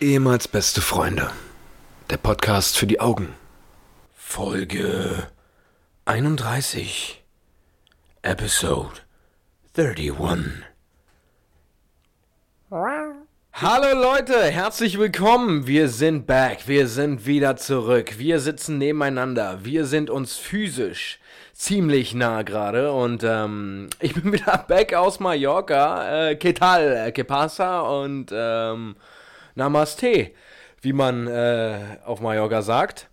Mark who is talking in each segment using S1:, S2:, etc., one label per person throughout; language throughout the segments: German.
S1: Ehemals beste Freunde. Der Podcast für die Augen. Folge 31. Episode 31. Hallo Leute, herzlich willkommen. Wir sind back. Wir sind wieder zurück. Wir sitzen nebeneinander. Wir sind uns physisch ziemlich nah gerade und ähm, ich bin wieder back aus Mallorca. Äh, ¿Qué tal? ¿Qué pasa? Und ähm, Namaste, wie man äh, auf Mallorca sagt.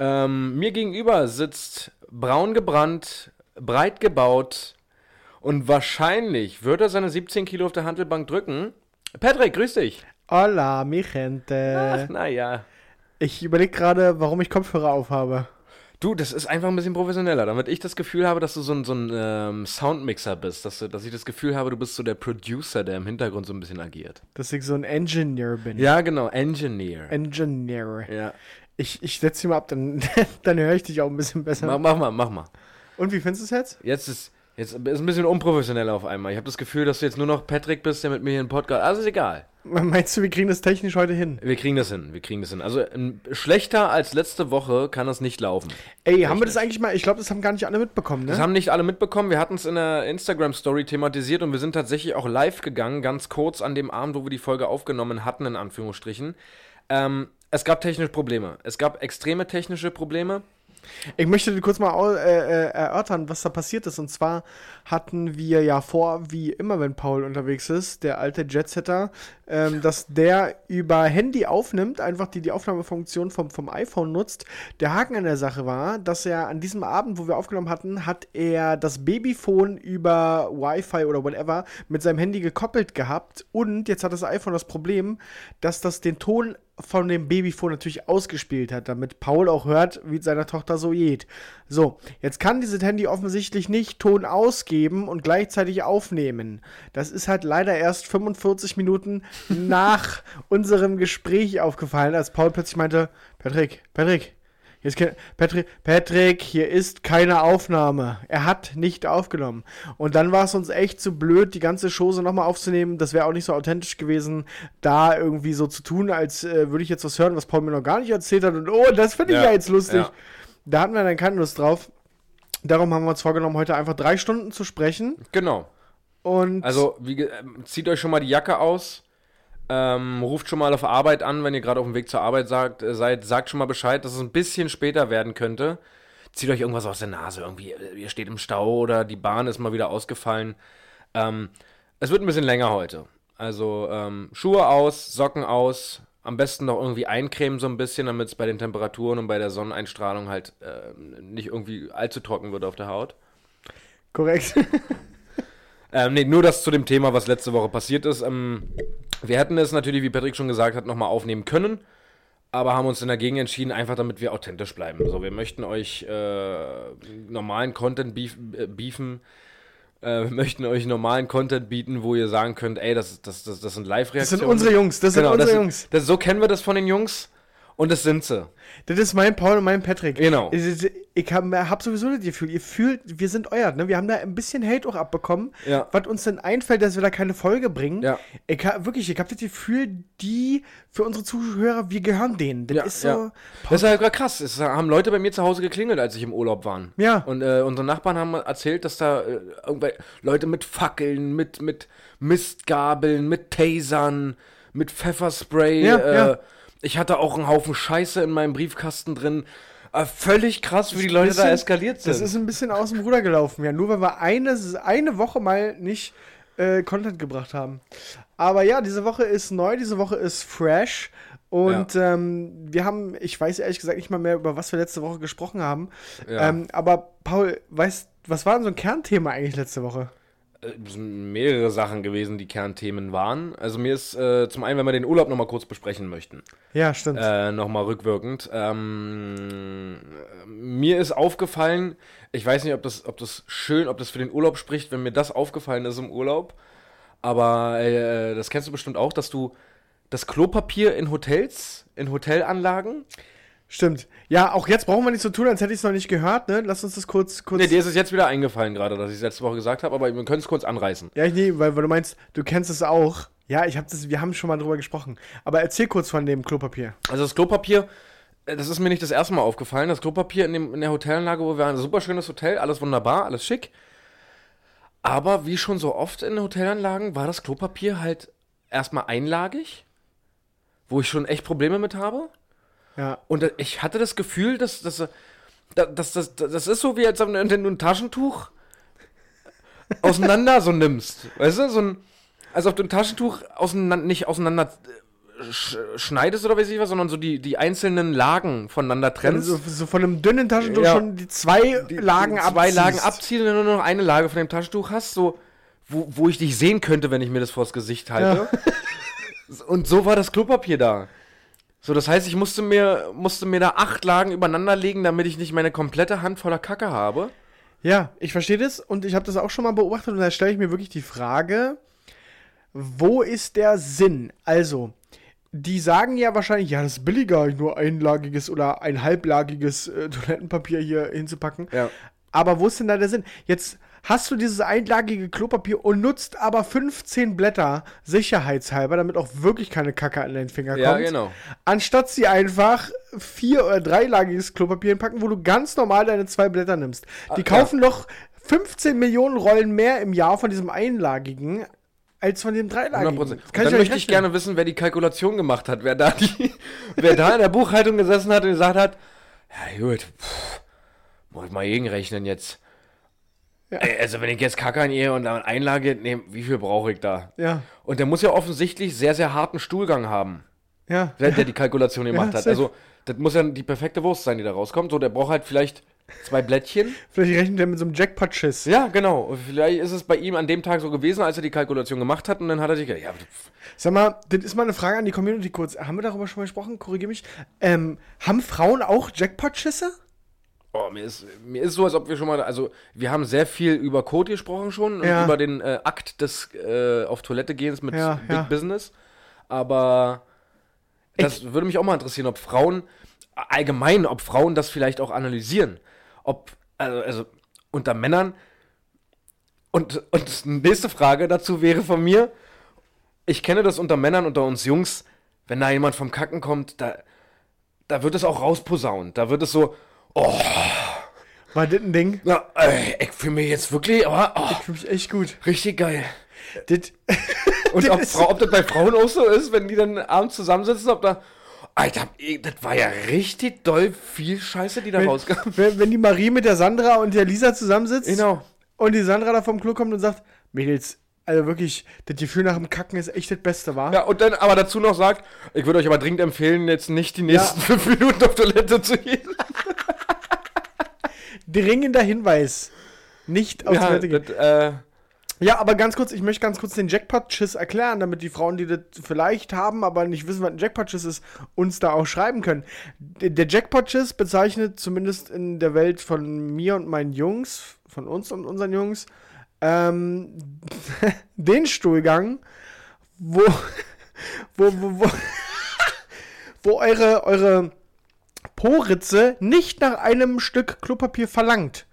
S1: Ähm, mir gegenüber sitzt braun gebrannt, breit gebaut und wahrscheinlich wird er seine 17 Kilo auf der Handelbank drücken. Patrick, grüß dich.
S2: Hola, mi gente.
S1: Ach, naja.
S2: Ich überlege gerade, warum ich Kopfhörer aufhabe.
S1: Du, das ist einfach ein bisschen professioneller, damit ich das Gefühl habe, dass du so ein, so ein ähm, Soundmixer bist, dass, du, dass ich das Gefühl habe, du bist so der Producer, der im Hintergrund so ein bisschen agiert.
S2: Dass ich so ein Engineer bin.
S1: Ja, genau, Engineer.
S2: Engineer.
S1: ja.
S2: Ich, ich setze sie mal ab, dann, dann höre ich dich auch ein bisschen besser.
S1: Mach, mach mal, mach mal.
S2: Und wie findest du es jetzt?
S1: Jetzt ist jetzt ist ein bisschen unprofessioneller auf einmal. Ich habe das Gefühl, dass du jetzt nur noch Patrick bist, der mit mir hier einen Podcast. Also ist egal.
S2: Meinst du, wir kriegen das technisch heute hin?
S1: Wir kriegen das hin. Wir kriegen das hin. Also schlechter als letzte Woche kann das nicht laufen.
S2: Ey, haben wir das eigentlich mal? Ich glaube, das haben gar nicht alle mitbekommen, ne?
S1: Das haben nicht alle mitbekommen. Wir hatten es in der Instagram-Story thematisiert und wir sind tatsächlich auch live gegangen, ganz kurz an dem Abend, wo wir die Folge aufgenommen hatten, in Anführungsstrichen. Ähm, es gab technische Probleme. Es gab extreme technische Probleme.
S2: Ich möchte dir kurz mal äh, äh, erörtern, was da passiert ist. Und zwar hatten wir ja vor, wie immer, wenn Paul unterwegs ist, der alte Jetsetter, ähm, dass der über Handy aufnimmt, einfach die, die Aufnahmefunktion vom, vom iPhone nutzt. Der Haken an der Sache war, dass er an diesem Abend, wo wir aufgenommen hatten, hat er das Babyphone über Wi-Fi oder whatever mit seinem Handy gekoppelt gehabt. Und jetzt hat das iPhone das Problem, dass das den Ton von dem Babyphone natürlich ausgespielt hat, damit Paul auch hört, wie seiner Tochter so geht. So, jetzt kann dieses Handy offensichtlich nicht Ton ausgeben und gleichzeitig aufnehmen. Das ist halt leider erst 45 Minuten nach unserem Gespräch aufgefallen, als Paul plötzlich meinte, Patrick, Patrick, hier ist Patrick, Patrick, hier ist keine Aufnahme. Er hat nicht aufgenommen. Und dann war es uns echt zu blöd, die ganze Chose nochmal aufzunehmen. Das wäre auch nicht so authentisch gewesen, da irgendwie so zu tun, als äh, würde ich jetzt was hören, was Paul mir noch gar nicht erzählt hat. Und oh, das finde ich
S1: Ja,
S2: ja, jetzt lustig.
S1: ja.
S2: Da hatten wir dann keine Lust drauf. Darum haben wir uns vorgenommen, heute einfach drei Stunden zu sprechen.
S1: Genau.
S2: Und
S1: Also, wie, ähm, zieht euch schon mal die Jacke aus. Ähm, ruft schon mal auf Arbeit an, wenn ihr gerade auf dem Weg zur Arbeit sagt, äh, seid. Sagt schon mal Bescheid, dass es ein bisschen später werden könnte. Zieht euch irgendwas aus der Nase. Irgendwie, äh, ihr steht im Stau oder die Bahn ist mal wieder ausgefallen. Ähm, es wird ein bisschen länger heute. Also ähm, Schuhe aus, Socken aus. Am besten noch irgendwie eincremen so ein bisschen, damit es bei den Temperaturen und bei der Sonneneinstrahlung halt äh, nicht irgendwie allzu trocken wird auf der Haut.
S2: korrekt.
S1: Ähm, nee, nur das zu dem Thema, was letzte Woche passiert ist. Ähm, wir hätten es natürlich, wie Patrick schon gesagt hat, nochmal aufnehmen können, aber haben uns dann dagegen entschieden, einfach damit wir authentisch bleiben. So, wir möchten euch äh, normalen Content beef, äh, beefen. Äh, wir möchten euch normalen Content bieten, wo ihr sagen könnt, ey, das, das, das, das sind
S2: Das
S1: Live-Reaktionen.
S2: sind unsere Jungs, das sind
S1: Genau,
S2: unsere
S1: das,
S2: Jungs.
S1: Das, so kennen wir das von den Jungs und das sind sie.
S2: Das ist mein Paul und mein Patrick.
S1: Genau.
S2: Ist- Ich habe hab sowieso das Gefühl, ihr fühlt, wir sind euer, ne? Wir haben da ein bisschen Hate auch abbekommen,
S1: Ja.
S2: was uns denn einfällt, dass wir da keine Folge bringen.
S1: Ja.
S2: Ich hab, wirklich, ich habe das Gefühl, die, für unsere Zuhörer, wir gehören denen. Das
S1: Ja,
S2: ist so,
S1: ja. Das ist halt krass. Es haben Leute bei mir zu Hause geklingelt, als ich im Urlaub war.
S2: Ja.
S1: Und äh, unsere Nachbarn haben erzählt, dass da äh, irgendwelche Leute mit Fackeln, mit, mit Mistgabeln, mit Tasern, mit Pfefferspray.
S2: Ja,
S1: äh,
S2: ja.
S1: Ich hatte auch einen Haufen Scheiße in meinem Briefkasten drin. Äh, völlig krass, wie die Leute da
S2: bisschen-
S1: eskaliert sind.
S2: Das ist ein bisschen aus dem Ruder gelaufen, ja. Nur weil wir eine, eine Woche mal nicht äh, Content gebracht haben. Aber ja, diese Woche ist neu, diese Woche ist fresh. Und ähm, wir haben, ich weiß ehrlich gesagt nicht mal mehr, über was wir letzte Woche gesprochen haben.
S1: Ja.
S2: Ähm, aber Paul, weißt was war denn so ein Kernthema eigentlich letzte Woche?
S1: Äh, es sind mehrere Sachen gewesen, die Kernthemen waren. Also mir ist äh, zum einen, wenn wir den Urlaub nochmal kurz besprechen möchten.
S2: Ja, stimmt.
S1: Äh, nochmal rückwirkend. Ähm, mir ist aufgefallen, ich weiß nicht, ob das, ob das schön, ob das für den Urlaub spricht, wenn mir das aufgefallen ist im Urlaub. Aber äh, das kennst du bestimmt auch, dass du das Klopapier in Hotels, in Hotelanlagen,
S2: Stimmt. Ja, auch jetzt brauchen wir nicht so tun, als hätte ich es noch nicht gehört, ne? Lass uns das kurz. kurz
S1: Nee, dir ist es jetzt wieder eingefallen gerade, dass ich es letzte Woche gesagt habe, aber wir können es kurz anreißen.
S2: ja, nee, weil, weil du meinst, du kennst es auch. Ja, ich hab das, wir haben schon mal drüber gesprochen. Aber erzähl kurz von dem Klopapier.
S1: Also das Klopapier, äh, das ist mir nicht das erste Mal aufgefallen. Das Klopapier in, dem, in der Hotelanlage, wo wir waren, ein super schönes Hotel, alles wunderbar, alles schick. Aber wie schon so oft in Hotelanlagen war das Klopapier halt erstmal einlagig, wo ich schon echt Probleme mit habe.
S2: Ja.
S1: Und ich hatte das Gefühl, dass dass, dass, dass, das ist so wie als wenn du ein Taschentuch auseinander so nimmst. Weißt du, so ein als ob du ein Taschentuch auseinander, nicht auseinander äh, sch schneidest oder weiß ich was, sondern so die, die einzelnen Lagen voneinander trennst.
S2: So, so von einem dünnen Taschentuch
S1: Ja.
S2: schon die zwei
S1: Die-
S2: Lagen
S1: die zwei
S2: abziehst.
S1: Lagen abziehen und nur noch eine Lage von dem Taschentuch hast, so wo, wo ich dich sehen könnte, wenn ich mir das vors Gesicht halte. Und so war das Klopapier da. So, das heißt, ich musste mir, musste mir da acht Lagen übereinander legen, damit ich nicht meine komplette Hand voller Kacke habe.
S2: Ja, ich verstehe das und ich habe das auch schon mal beobachtet und da stelle ich mir wirklich die Frage, wo ist der Sinn? Also, die sagen ja wahrscheinlich, ja, das ist billiger, nur einlagiges oder ein halblagiges äh, Toilettenpapier hier hinzupacken.
S1: Ja.
S2: Aber wo ist denn da der Sinn? Jetzt hast du dieses einlagige Klopapier und nutzt aber 15 Blätter sicherheitshalber, damit auch wirklich keine Kacke an deinen Finger
S1: Ja,
S2: kommt.
S1: genau.
S2: Anstatt sie einfach vier- oder dreilagiges Klopapier hinpacken, wo du ganz normal deine zwei Blätter nimmst. Die
S1: Ah,
S2: kaufen doch 15 Millionen Rollen mehr im Jahr von diesem einlagigen als von dem dreilagigen.
S1: 100%.
S2: Das
S1: Und
S2: kann
S1: dann
S2: nicht
S1: möchte ich gerne wissen, wer die Kalkulation gemacht hat, wer da die, wer da in der Buchhaltung gesessen hat und gesagt hat, ja gut, pff, muss ich mal gegenrechnen jetzt.
S2: Ja.
S1: Also wenn ich jetzt Kacke an ihr und dann Einlage nehme, wie viel brauche ich da?
S2: Ja,
S1: Und der muss ja offensichtlich sehr, sehr harten Stuhlgang haben,
S2: ja.
S1: der, der die Kalkulation gemacht hat.
S2: safe.
S1: Also das muss ja die perfekte Wurst sein, die da rauskommt. So, der braucht halt vielleicht zwei Blättchen.
S2: Vielleicht rechnet er mit so einem Jackpot-Schiss.
S1: Ja, genau. Und vielleicht ist es bei ihm an dem Tag so gewesen, als er die Kalkulation gemacht hat und dann hat er sich gedacht, ja,
S2: Sag mal, das ist mal eine Frage an die Community kurz. Haben wir darüber schon mal gesprochen? Korrigiere mich. Ähm, haben Frauen auch Jackpot-Schisse?
S1: Oh, mir ist, mir ist so, als ob wir schon mal, also wir haben sehr viel über Code gesprochen schon und
S2: Ja.
S1: über den äh, Akt des äh, auf Toilette gehens mit
S2: Ja,
S1: Big
S2: ja.
S1: Business. Aber das würde mich auch mal interessieren, ob Frauen, allgemein, ob Frauen das vielleicht auch analysieren. Ob, also, also unter Männern. Und, und nächste Frage dazu wäre von mir, ich kenne das unter Männern, unter uns Jungs, wenn da jemand vom Kacken kommt, da, da wird es auch rausposaunt. Da wird es so, oh,
S2: War das ein Ding?
S1: na, ey, ich fühle mich jetzt wirklich, oh, oh,
S2: Ich fühle mich echt gut.
S1: richtig geil.
S2: Das,
S1: Und ob, Frau, ob das bei Frauen auch so ist, wenn die dann abends zusammensitzen, ob da. Alter, ey, das war ja richtig doll viel Scheiße, die da
S2: wenn,
S1: rauskam.
S2: wenn, wenn die Marie mit der Sandra und der Lisa zusammensitzt
S1: Genau.
S2: und die Sandra da vom Klo kommt und sagt, Mädels, also wirklich, das Gefühl nach dem Kacken ist echt das Beste, war?
S1: Ja, und dann aber dazu noch sagt, ich würde euch aber dringend empfehlen, jetzt nicht die nächsten fünf Minuten auf Toilette zu gehen.
S2: Dringender Hinweis. Nicht auf
S1: Ja, das, äh,
S2: Ja, aber ganz kurz, ich möchte ganz kurz den Jackpot-Schiss erklären, damit die Frauen, die das vielleicht haben, aber nicht wissen, was ein Jackpot-Schiss ist, uns da auch schreiben können. Der Jackpot-Schiss bezeichnet zumindest in der Welt von mir und meinen Jungs, von uns und unseren Jungs, ähm, den Stuhlgang, wo, wo, wo, wo, wo eure, eure Po-Ritze nicht nach einem Stück Klopapier verlangt.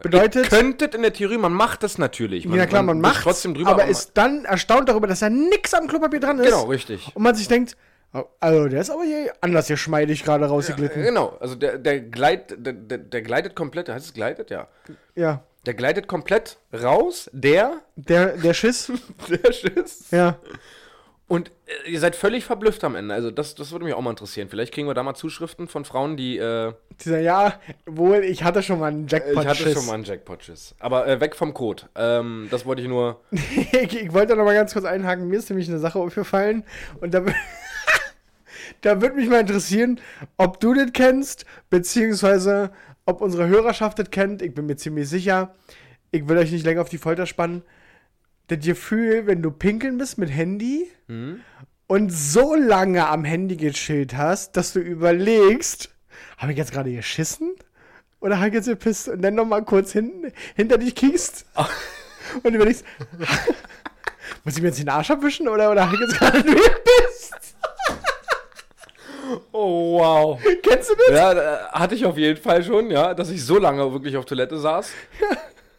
S2: Bedeutet,
S1: könntet in der Theorie, man macht das natürlich.
S2: ja klar, man
S1: wischt
S2: macht
S1: trotzdem drüber.
S2: aber
S1: man-
S2: ist dann erstaunt darüber, dass da nix am Klopapier dran ist.
S1: Genau, richtig.
S2: Und man sich denkt, oh, also der ist aber hier anders hier geschmeidig gerade rausgeglitten.
S1: Genau, also der, der, gleit, der, der, der gleitet komplett, heißt es gleitet? Ja.
S2: Ja,
S1: Der gleitet komplett raus, der,
S2: der, der Schiss.
S1: der Schiss.
S2: ja.
S1: Und äh, ihr seid völlig verblüfft am Ende. Also das, das würde mich auch mal interessieren. Vielleicht kriegen wir da mal Zuschriften von Frauen, die, äh,
S2: Dieser, ja, wohl, ich hatte schon mal einen
S1: ich hatte schon mal einen Jackpot-Schiss. Aber äh, weg vom Code. Ähm, das wollte ich nur.
S2: ich, ich wollte noch mal ganz kurz einhaken. Mir ist nämlich eine Sache aufgefallen. Und da, da würde mich mal interessieren, ob du das kennst, beziehungsweise ob unsere Hörerschaft das kennt. Ich bin mir ziemlich sicher. Ich will euch nicht länger auf die Folter spannen. Das Gefühl, wenn du pinkeln bist mit Handy und so lange am Handy gechillt hast, dass du überlegst, habe ich jetzt gerade geschissen? Oder habe ich jetzt gepisst? Und dann noch mal kurz hin, hinter dich kiekst und überlegst, muss ich mir jetzt den Arsch abwischen oder, oder habe ich jetzt gerade nur gepisst?
S1: Oh, Wow.
S2: Kennst du das?
S1: Ja, hatte ich auf jeden Fall schon, ja, dass ich so lange wirklich auf Toilette saß,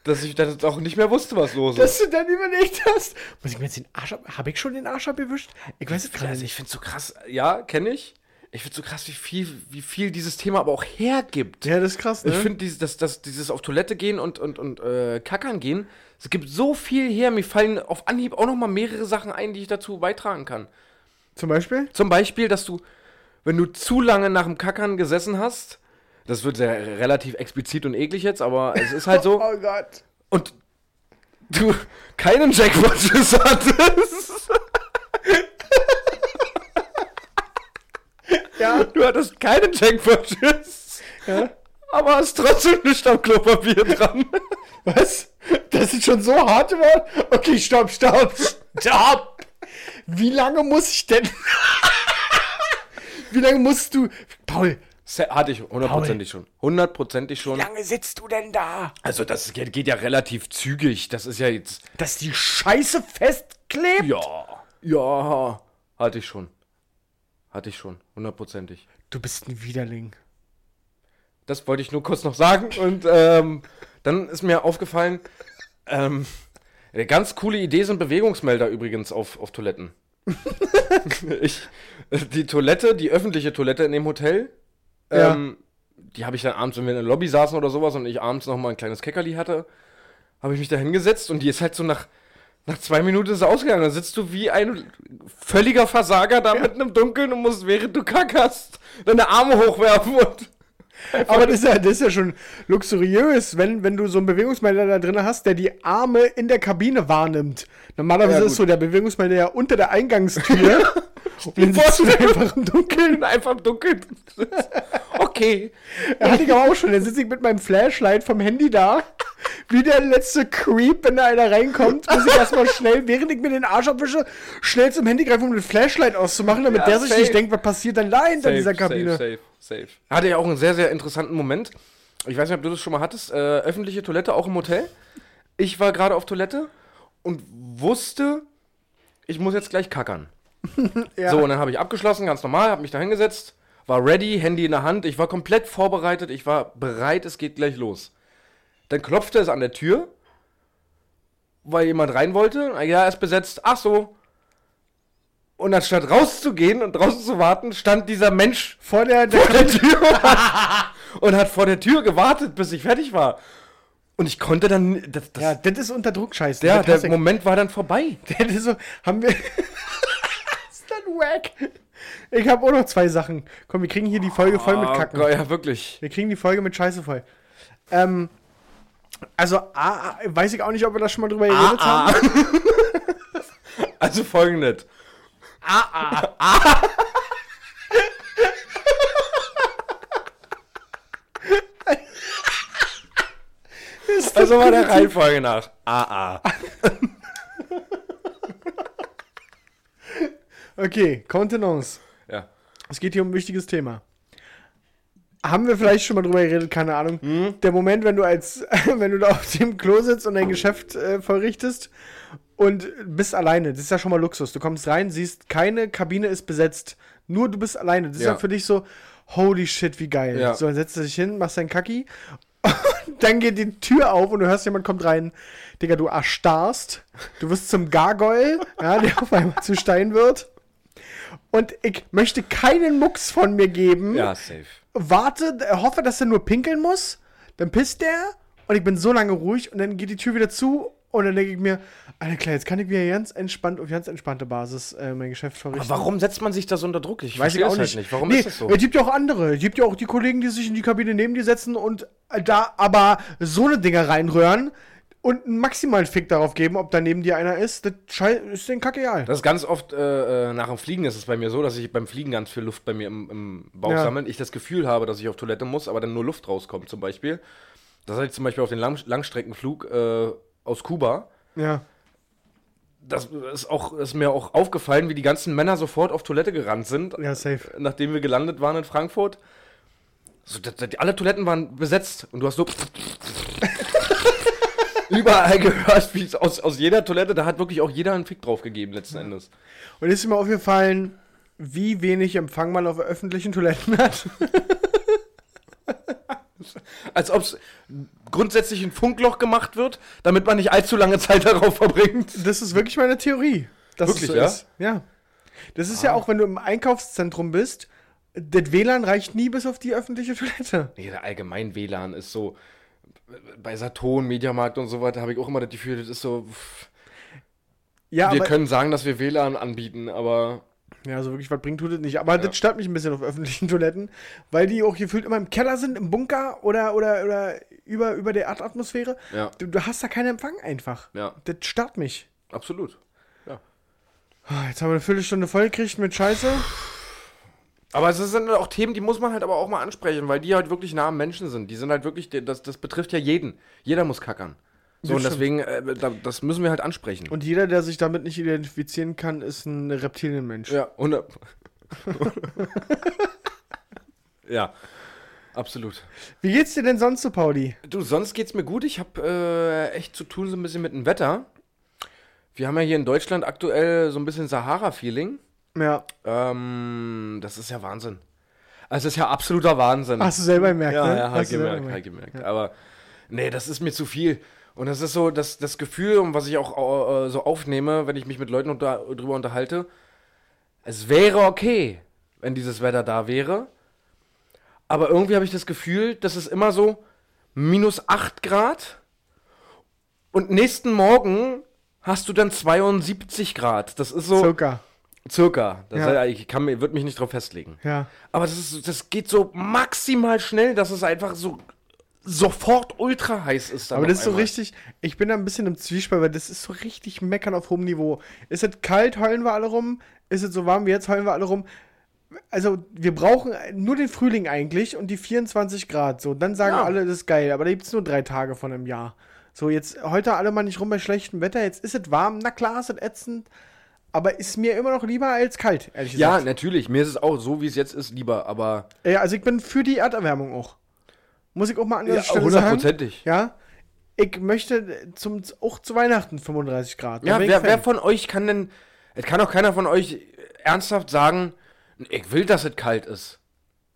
S1: dass ich dann auch nicht mehr wusste, was los ist.
S2: Dass du dann überlegt hast, muss ich mir jetzt den Arsch ab, habe ich schon den Arsch abgewischt? Ich weiß es gerade
S1: Also
S2: nicht.
S1: ich finde so krass, ja, kenne ich. Ich finde so krass, wie viel, wie viel dieses Thema aber auch hergibt.
S2: Ja, das ist krass, ne?
S1: Ich finde dieses, das, das, dieses auf Toilette gehen und, und, und äh, kackern gehen, es gibt so viel her. Mir fallen auf Anhieb auch noch mal mehrere Sachen ein, die ich dazu beitragen kann.
S2: Zum Beispiel?
S1: Zum Beispiel, dass du, wenn du zu lange nach dem Kackern gesessen hast, das wird sehr relativ explizit und eklig jetzt, aber es ist halt so,
S2: Oh Gott.
S1: und du keinen Jackpot-Schiss hattest.
S2: Ja.
S1: Du hattest keinen Jackpot-Schiss.
S2: ja.
S1: Aber hast trotzdem nicht am Klopapier dran.
S2: Was? Das ist schon so hart geworden? Okay, stopp, stopp, stopp. Wie lange muss ich denn? Wie lange musst du. Paul,
S1: Hatte ich hundertprozentig schon. Hundertprozentig schon.
S2: wie lange sitzt du denn da?
S1: Also das geht, geht ja relativ zügig. Das ist ja jetzt.
S2: Dass die Scheiße festklebt?
S1: Ja. Ja. Hatte ich schon. Hatte ich schon. Hundertprozentig.
S2: Du bist ein Widerling.
S1: Das wollte ich nur kurz noch sagen. Und ähm, dann ist mir aufgefallen, ähm, eine ganz coole Idee sind Bewegungsmelder übrigens auf, auf Toiletten. ich, die Toilette, die öffentliche Toilette in dem Hotel,
S2: Ja.
S1: ähm, die habe ich dann abends, wenn wir in der Lobby saßen oder sowas und ich abends noch mal ein kleines Keckerli hatte, habe ich mich da hingesetzt und die ist halt so nach, nach zwei Minuten ist ausgegangen. Dann sitzt du wie ein völliger Versager da mitten im Dunkeln und musst, während du kackerst, deine Arme hochwerfen und
S2: Aber das ist, ja, das ist ja schon luxuriös, wenn, wenn du so einen Bewegungsmelder da drin hast, der die Arme in der Kabine wahrnimmt. Normalerweise
S1: Ja,
S2: ist so der Bewegungsmelder ja unter der Eingangstür. du da einfach im Dunkeln.
S1: einfach im Dunkeln. okay.
S2: Ja, hatte ich aber auch schon. Dann sitze ich mit meinem Flashlight vom Handy da. Wie der letzte Creep, wenn da einer reinkommt, muss ich erstmal schnell, während ich mir den Arsch abwische, schnell zum Handy greifen, um den Flashlight auszumachen, damit
S1: Ja,
S2: der sich
S1: safe.
S2: nicht denkt, was passiert denn da hinter dieser Kabine.
S1: Safe, safe, safe. Hatte ja auch einen sehr, sehr interessanten Moment. Ich weiß nicht, ob du das schon mal hattest. Äh, öffentliche Toilette, auch im Hotel. Ich war gerade auf Toilette und wusste, ich muss jetzt gleich kackern.
S2: Ja.
S1: So, und dann habe ich abgeschlossen, ganz normal, habe mich da hingesetzt, war ready, Handy in der Hand, ich war komplett vorbereitet, ich war bereit, es geht gleich los. Dann klopfte es an der Tür, weil jemand rein wollte. Ja, er ist besetzt. Ach so. Und anstatt rauszugehen und draußen zu warten, stand dieser Mensch
S2: Vor der, der
S1: vor der Tür und hat, vor der Tür gewartet, bis ich fertig war. Und ich konnte dann. Das, das,
S2: Ja, das ist unter Druck scheiße.
S1: der,
S2: Das
S1: der
S2: ich.
S1: Moment war dann vorbei.
S2: Der ist so, haben wir. das wack? Ich habe auch noch zwei Sachen. Komm, wir kriegen hier die Folge voll mit
S1: Ah,
S2: Kacken.
S1: Gott, ja, wirklich.
S2: Wir kriegen die Folge mit Scheiße voll. Ähm, also, A, A, weiß ich auch nicht, ob wir da schon mal drüber geredet
S1: Ah,
S2: haben.
S1: Also folgendes.
S2: Ist das
S1: Also mal der? Reihenfolge nach. AA.
S2: Okay, Kontenance.
S1: Ja.
S2: Es geht hier um ein wichtiges Thema. Haben wir vielleicht schon mal drüber geredet, keine Ahnung.
S1: Hm?
S2: Der Moment, wenn du als, wenn du da auf dem Klo sitzt und dein Geschäft äh, vollrichtest und bist alleine, das ist ja schon mal Luxus. Du kommst rein, siehst, keine Kabine ist besetzt, nur du bist alleine. Das ist
S1: Ja.
S2: ja für dich so, holy shit, wie geil.
S1: Ja.
S2: So, dann setzt du dich hin, machst dein Kacki und dann geht die Tür auf und du hörst, jemand kommt rein. Digga, du erstarrst, du wirst zum Gargoyle, ja, der auf einmal zu Stein wird. Und ich möchte keinen Mucks von mir geben.
S1: Ja, safe.
S2: Warte, äh, hoffe, dass er nur pinkeln muss. Dann pisst der. Und ich bin so lange ruhig. Und dann geht die Tür wieder zu. Und dann denke ich mir, Alter, klar, jetzt kann ich wieder ganz entspannt, auf ganz entspannte Basis äh, mein Geschäft verrichten.
S1: Aber warum setzt man sich da so unter Druck? Ich
S2: Weiß ich auch
S1: es
S2: nicht.
S1: Halt nicht. Warum
S2: nee,
S1: ist das so?
S2: Es gibt ja auch andere. Es gibt ja auch die Kollegen, die sich in die Kabine neben dir setzen und äh, da aber so eine Dinger reinrühren und einen maximalen Fick darauf geben, ob da neben dir einer ist. Das ist den Kackeal.
S1: Das ist ganz oft äh, äh, nach dem Fliegen ist es bei mir so, dass ich beim Fliegen ganz viel Luft bei mir im, im Bauch
S2: Ja.
S1: sammeln. Ich das Gefühl habe, dass ich auf Toilette muss, aber dann nur Luft rauskommt zum Beispiel. Das hatte ich zum Beispiel auf den Lang Langstreckenflug äh, aus Kuba.
S2: Ja.
S1: Das ist, auch, ist mir auch aufgefallen, wie die ganzen Männer sofort auf Toilette gerannt sind,
S2: Ja, safe.
S1: nachdem wir gelandet waren in Frankfurt. So, alle Toiletten waren besetzt und du hast so überall gehört, wie es aus, aus jeder Toilette, da hat wirklich auch jeder einen Fick drauf gegeben letzten Endes.
S2: Und ist mir aufgefallen, wie wenig Empfang man auf öffentlichen Toiletten hat.
S1: Als ob es grundsätzlich ein Funkloch gemacht wird, damit man nicht allzu lange Zeit darauf verbringt.
S2: Das ist wirklich meine Theorie. Dass
S1: Wirklich,
S2: es so
S1: ja?
S2: Ist. Ja. Das ist ja auch, wenn du im Einkaufszentrum bist, das WLAN reicht nie bis auf die öffentliche Toilette.
S1: Nee, der allgemein WLAN ist so. Bei Saturn, Mediamarkt und so weiter habe ich auch immer das Gefühl, das ist so. pff,
S2: Ja,
S1: wir können sagen, dass wir WLAN anbieten, aber.
S2: ja, so wirklich was bringt tut es nicht. Aber das stört mich ein bisschen auf öffentlichen Toiletten, weil die auch gefühlt immer im Keller sind, im Bunker oder, oder, oder über, über der Erdatmosphäre.
S1: Ja,
S2: Du, du hast da keinen Empfang einfach.
S1: ja,
S2: Das stört mich.
S1: absolut.
S2: Ah, Jetzt haben wir eine Viertelstunde voll gekriegt mit Scheiße.
S1: Aber es sind auch Themen, die muss man halt aber auch mal ansprechen, weil die halt wirklich nah am Menschen sind. Die sind halt wirklich, das, das betrifft ja jeden. Jeder muss kackern. So, und deswegen, äh, da, das müssen wir halt ansprechen.
S2: Und jeder, der sich damit nicht identifizieren kann, ist ein Reptilienmensch.
S1: ja, und. ja, absolut.
S2: Wie geht's dir denn sonst so, Pauli?
S1: Du, sonst geht's mir gut. Ich habe äh, echt zu tun so ein bisschen mit dem Wetter. Wir haben ja hier in Deutschland aktuell so ein bisschen Sahara-Feeling.
S2: Ja.
S1: Ähm, das ist ja Wahnsinn. Also, das ist ja absoluter Wahnsinn.
S2: Hast du selber gemerkt,
S1: ja,
S2: ne?
S1: ja,
S2: selber
S1: gemerkt, hab gemerkt. Aber nee, das ist mir zu viel. Und das ist so das, das Gefühl, um was ich auch äh, so aufnehme, wenn ich mich mit Leuten unter, drüber unterhalte. Es wäre okay, wenn dieses Wetter da wäre. Aber irgendwie habe ich das Gefühl, das ist immer so minus 8 Grad. Und nächsten Morgen hast du dann 72 Grad. Das ist so
S2: Zucker.
S1: Circa. Das
S2: Ja.
S1: ich kann, mir- würde mich nicht drauf festlegen.
S2: Ja.
S1: Aber das, ist, das geht so maximal schnell, dass es einfach so sofort ultra heiß ist.
S2: Aber das ist so
S1: einmal.
S2: richtig, ich bin da ein bisschen im Zwiespalt, weil das ist so richtig meckern auf hohem Niveau. Ist es kalt, heulen wir alle rum? Ist es so warm wie jetzt, heulen wir alle rum? Also, wir brauchen nur den Frühling eigentlich und die 24 Grad. So, dann sagen
S1: Ja.
S2: alle, das ist geil. Aber da gibt es nur drei Tage von einem Jahr. So, jetzt heute alle mal nicht rum bei schlechtem Wetter. Jetzt ist es warm. Na klar, ist es ätzend. Aber ist mir immer noch lieber als kalt, ehrlich
S1: Ja,
S2: gesagt.
S1: natürlich. Mir ist es auch so, wie es jetzt ist, lieber. Aber
S2: Ja, also ich bin für die Erderwärmung auch. Muss ich auch mal an der
S1: ja,
S2: Stelle sagen.
S1: hundertprozentig.
S2: Ja. Ich möchte zum, auch zu Weihnachten 35 Grad.
S1: Ja, wer, wer von euch kann denn. Es kann auch keiner von euch ernsthaft sagen, ich will, dass es kalt ist.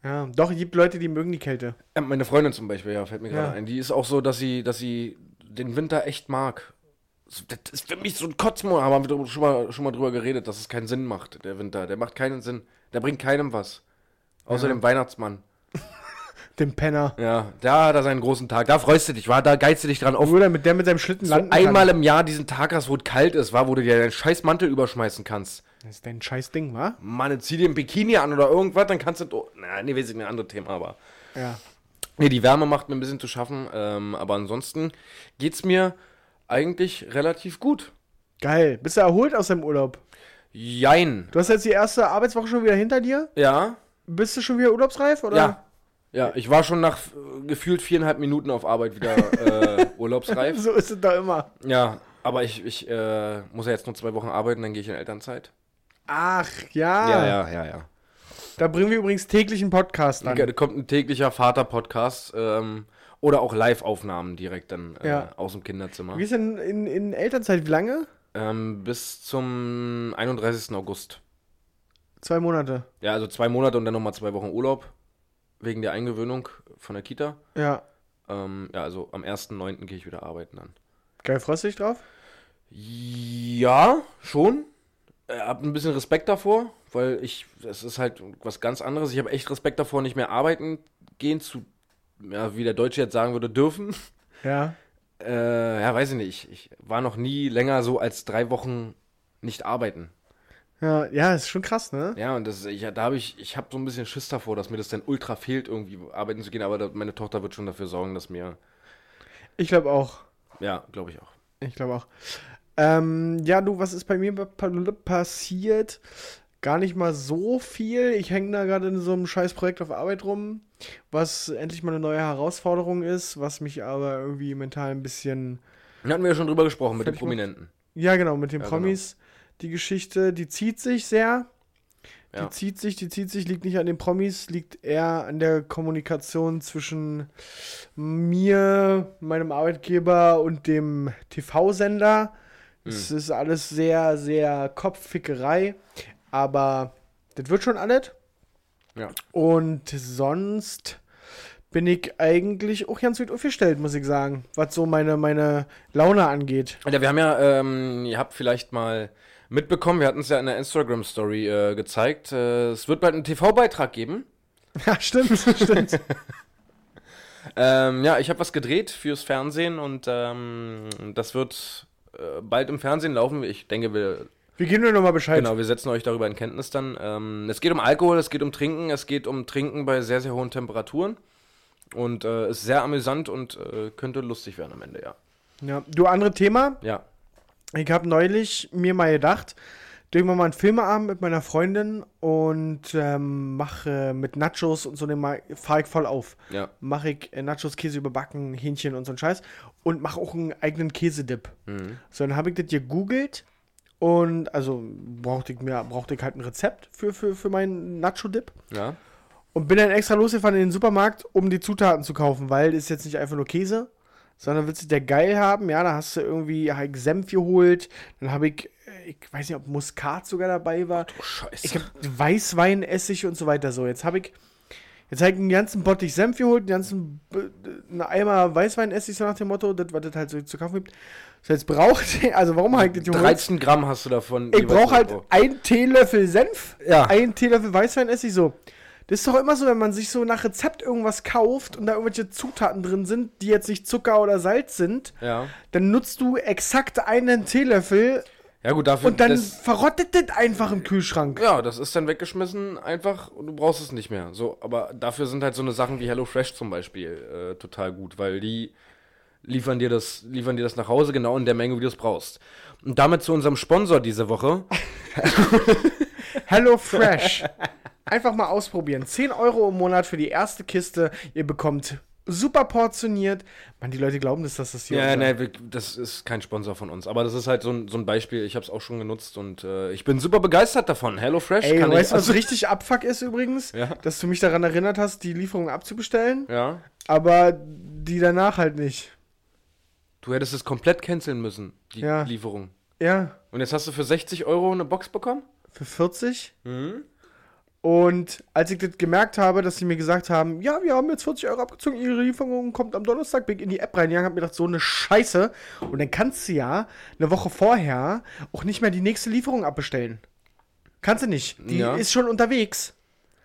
S2: Ja, doch, es gibt Leute, die mögen die Kälte.
S1: Ja, meine Freundin zum Beispiel, ja, fällt mir gerade
S2: Ja.
S1: ein. Die ist auch so, dass sie, dass sie den Winter echt mag. Das ist für mich so ein Kotzmonat, haben wir schon mal, schon mal drüber geredet, dass es keinen Sinn macht, der Winter. Der macht keinen Sinn. Der bringt keinem was. Außer
S2: Ja.
S1: dem Weihnachtsmann.
S2: Den Penner.
S1: Ja, da hat er seinen großen Tag. Da freust du dich, war, da geizt du dich dran auf.
S2: Obwohl er mit der mit seinem Schlitten
S1: So
S2: landen
S1: einmal
S2: kann.
S1: im Jahr diesen Tag hast, wo es kalt ist, war, wo du dir deinen scheiß Mantel überschmeißen kannst.
S2: Das ist dein scheiß Ding, wa?
S1: Mann, zieh dir ein Bikini an oder irgendwas, dann kannst du. Oh, na, nee, weiß ich nicht, ein anderes Thema, aber.
S2: Ja.
S1: Nee, die Wärme macht mir ein bisschen zu schaffen, ähm, aber ansonsten geht's mir eigentlich relativ gut.
S2: Geil. Bist du erholt aus deinem Urlaub?
S1: Jein.
S2: Du hast jetzt die erste Arbeitswoche schon wieder hinter dir?
S1: Ja,
S2: Bist du schon wieder urlaubsreif? Oder?
S1: ja. Ja, ich war schon nach äh, gefühlt viereinhalb Minuten auf Arbeit wieder äh, urlaubsreif.
S2: So ist es da immer.
S1: Ja, aber ich, ich äh, muss ja jetzt nur zwei Wochen arbeiten, dann gehe ich in Elternzeit.
S2: Ach, ja.
S1: Ja, ja, ja, ja.
S2: Da bringen wir übrigens täglich einen Podcast an.
S1: Da kommt ein täglicher Vater-Podcast ähm, oder auch Live-Aufnahmen direkt dann äh,
S2: Ja.
S1: aus dem Kinderzimmer.
S2: Wie ist denn in, in Elternzeit? Wie lange?
S1: Ähm, bis zum 31. August.
S2: Zwei Monate.
S1: Ja, also zwei Monate und dann nochmal zwei Wochen Urlaub. Wegen der Eingewöhnung von der Kita.
S2: Ja.
S1: Ähm, ja, also am 1.9. gehe ich wieder arbeiten dann.
S2: Geil, freust du dich drauf?
S1: Ja, schon. Ich habe ein bisschen Respekt davor, weil ich, das ist halt was ganz anderes. Ich habe echt Respekt davor, nicht mehr arbeiten gehen zu, ja, wie der Deutsche jetzt sagen würde, dürfen.
S2: Ja.
S1: Äh, ja, weiß ich nicht. Ich war noch nie länger so als drei Wochen nicht arbeiten.
S2: Ja, ja, ist schon krass, ne?
S1: Ja, und das, ich, da habe ich, ich habe so ein bisschen Schiss davor, dass mir das dann ultra fehlt, irgendwie arbeiten zu gehen. Aber da, meine Tochter wird schon dafür sorgen, dass mir,
S2: Ich glaube auch.
S1: ja, glaube ich auch.
S2: Ich glaube auch. Ähm, ja, du, was ist bei mir pa passiert? Gar nicht mal so viel. Ich hänge da gerade in so einem scheiß Projekt auf Arbeit rum, was endlich mal eine neue Herausforderung ist, was mich aber irgendwie mental ein bisschen.
S1: Da hatten wir ja schon drüber gesprochen mit den. Prominenten.
S2: Ja, genau, mit den
S1: Ja,
S2: Promis. Die Geschichte, die zieht sich sehr. Die
S1: Ja.
S2: zieht sich, die zieht sich, liegt nicht an den Promis, liegt eher an der Kommunikation zwischen mir, meinem Arbeitgeber und dem TV-Sender. Es ist alles sehr, sehr Kopffickerei, aber Das wird schon alles.
S1: Ja.
S2: Und sonst bin ich eigentlich auch ganz gut aufgestellt, muss ich sagen, was so meine, meine Laune angeht.
S1: Alter, wir haben ja, ähm, ihr habt vielleicht mal mitbekommen, wir hatten es ja in der Instagram-Story äh, gezeigt. Äh, es wird bald einen TV-Beitrag geben.
S2: Ja, stimmt, stimmt.
S1: Ähm, ja, ich habe was gedreht fürs Fernsehen und ähm, das wird äh, bald im Fernsehen laufen. Ich denke, wir
S2: Wir geben nur nochmal Bescheid.
S1: Genau, wir setzen euch darüber in Kenntnis dann. Ähm, es geht um Alkohol, es geht um Trinken, es geht um Trinken bei sehr, sehr hohen Temperaturen. Und äh, ist sehr amüsant und äh, könnte lustig werden am Ende, ja.
S2: Ja. Du, andere Thema.
S1: Ja.
S2: Ich habe neulich mir mal gedacht, durch mal einen Filmeabend mit meiner Freundin und ähm, mache mit Nachos und so, fahre ich voll auf.
S1: Ja.
S2: Mache ich äh, Nachos, Käse überbacken, Hähnchen und so ein Scheiß und mache auch einen eigenen Käsedip.
S1: Mhm.
S2: So, dann habe ich das gegoogelt und also brauchte ich mir, brauchte ich halt ein Rezept für, für, für meinen Nacho-Dip.
S1: Ja.
S2: Und bin dann extra losgefahren in den Supermarkt, um die Zutaten zu kaufen, weil das ist jetzt nicht einfach nur Käse, sondern willst du der geil haben, ja, da hast du irgendwie halt Senf geholt, dann habe ich, äh, ich weiß nicht, ob Muskat sogar dabei war.
S1: Oh, Scheiße.
S2: Ich habe Weißwein, Essig und so weiter so. Jetzt habe ich, jetzt ich einen ganzen Bottich Senf geholt, einen ganzen, äh, einen Eimer Weißwein, Essig, so nach dem Motto, das, was das halt so zu kaufen gibt. So, jetzt braucht, also warum ich das geholt?
S1: 13 Gramm hast du davon.
S2: Ich brauche halt
S1: pro.
S2: einen Teelöffel Senf,
S1: Ja.
S2: einen Teelöffel Weißweinessig, so. Das ist doch immer so, wenn man sich so nach Rezept irgendwas kauft und da irgendwelche Zutaten drin sind, die jetzt nicht Zucker oder Salz sind,
S1: Ja.
S2: dann nutzt du exakt einen Teelöffel
S1: Ja, gut, dafür.
S2: und dann
S1: das,
S2: verrottet das einfach im Kühlschrank.
S1: ja, das ist dann weggeschmissen einfach und du brauchst es nicht mehr. So, aber dafür sind halt so eine Sachen wie HelloFresh zum Beispiel äh, total gut, weil die liefern dir das, liefern dir das nach Hause genau in der Menge, wie du es brauchst. Und damit zu unserem Sponsor diese Woche.
S2: Hello Fresh. Einfach mal ausprobieren. 10 Euro im Monat für die erste Kiste. Ihr bekommt super portioniert. Man, die Leute glauben, dass das das hier
S1: Ja, wir- das ist kein Sponsor von uns. Aber das ist halt so ein, so ein Beispiel. Ich habe es auch schon genutzt und äh, ich bin super begeistert davon. HelloFresh
S2: Ey,
S1: kann
S2: weißt du, was richtig Abfuck ist übrigens?
S1: Ja.
S2: Dass du mich daran erinnert hast, die Lieferung abzubestellen,
S1: ja.
S2: aber die danach halt nicht.
S1: Du hättest es komplett canceln müssen, die
S2: Ja.
S1: Lieferung.
S2: Ja,
S1: Und jetzt hast du für 60 Euro eine Box bekommen?
S2: für 40.
S1: Mhm.
S2: Und als ich das gemerkt habe, dass sie mir gesagt haben, ja, wir haben jetzt 40 Euro abgezogen, ihre Lieferung kommt am Donnerstag, bin ich in die App reingegangen, hab mir gedacht, so eine Scheiße. Und dann kannst du ja eine Woche vorher auch nicht mehr die nächste Lieferung abbestellen. Kannst du nicht. Die
S1: Ja.
S2: ist schon unterwegs.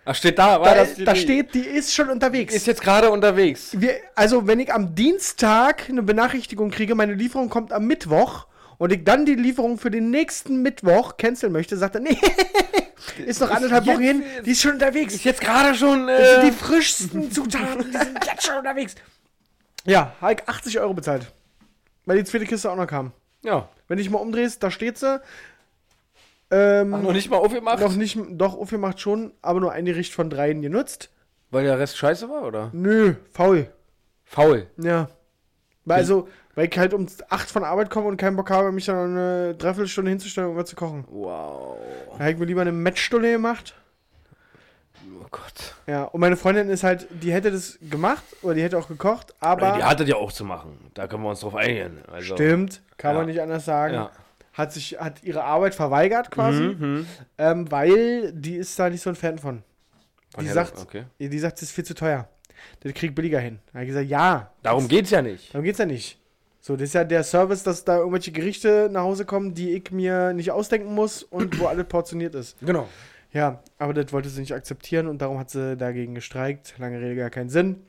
S1: Ach, steht da. War
S2: Da,
S1: das die-
S2: da steht, die ist schon unterwegs.
S1: Ist jetzt gerade unterwegs.
S2: Wir, also, wenn ich am Dienstag eine Benachrichtigung kriege, meine Lieferung kommt am Mittwoch und ich dann die Lieferung für den nächsten Mittwoch canceln möchte, sagt er, nee, ist noch anderthalb Wochen hin, die ist schon unterwegs.
S1: Ist jetzt gerade schon.
S2: Das sind
S1: Äh,
S2: die frischsten Zutaten, die sind jetzt schon unterwegs. Ja, ich 80 Euro bezahlt. Weil die zweite Kiste auch noch kam.
S1: ja.
S2: Wenn ich mal umdrehst, da steht sie. Ähm,
S1: Ach, noch nicht mal aufgemacht?
S2: noch nicht, doch, aufgemacht schon, aber nur ein Gericht von dreien genutzt.
S1: Weil der Rest scheiße war, oder?
S2: Nö, faul.
S1: Faul.
S2: Ja. Weil also, weil ich halt um 8 von Arbeit komme und keinen Bock habe, mich dann eine Dreiviertelstunde hinzustellen, um was zu kochen.
S1: Wow.
S2: Da hätte ich mir lieber eine Mettstulle gemacht.
S1: Oh Gott.
S2: Ja, und meine Freundin ist halt, die hätte das gemacht oder die hätte auch gekocht, aber.
S1: die hattet ja auch zu machen. Da können wir uns drauf einigen. Also,
S2: Stimmt, kann
S1: Ja.
S2: man nicht anders sagen.
S1: Ja.
S2: Hat sich, hat ihre Arbeit verweigert quasi,
S1: Mhm.
S2: ähm, weil die ist da nicht so ein Fan von.
S1: Von
S2: Die sagt,
S1: Okay.
S2: die sagt, das ist viel zu teuer. Das kriegt billiger hin. Da habe ich gesagt, ja.
S1: Darum geht's ja nicht.
S2: Darum geht's ja nicht. So, das ist ja der Service, dass da irgendwelche Gerichte nach Hause kommen, die ich mir nicht ausdenken muss und wo alles portioniert ist.
S1: Genau.
S2: Ja, aber das wollte sie nicht akzeptieren und darum hat sie dagegen gestreikt. Lange Rede, gar keinen Sinn.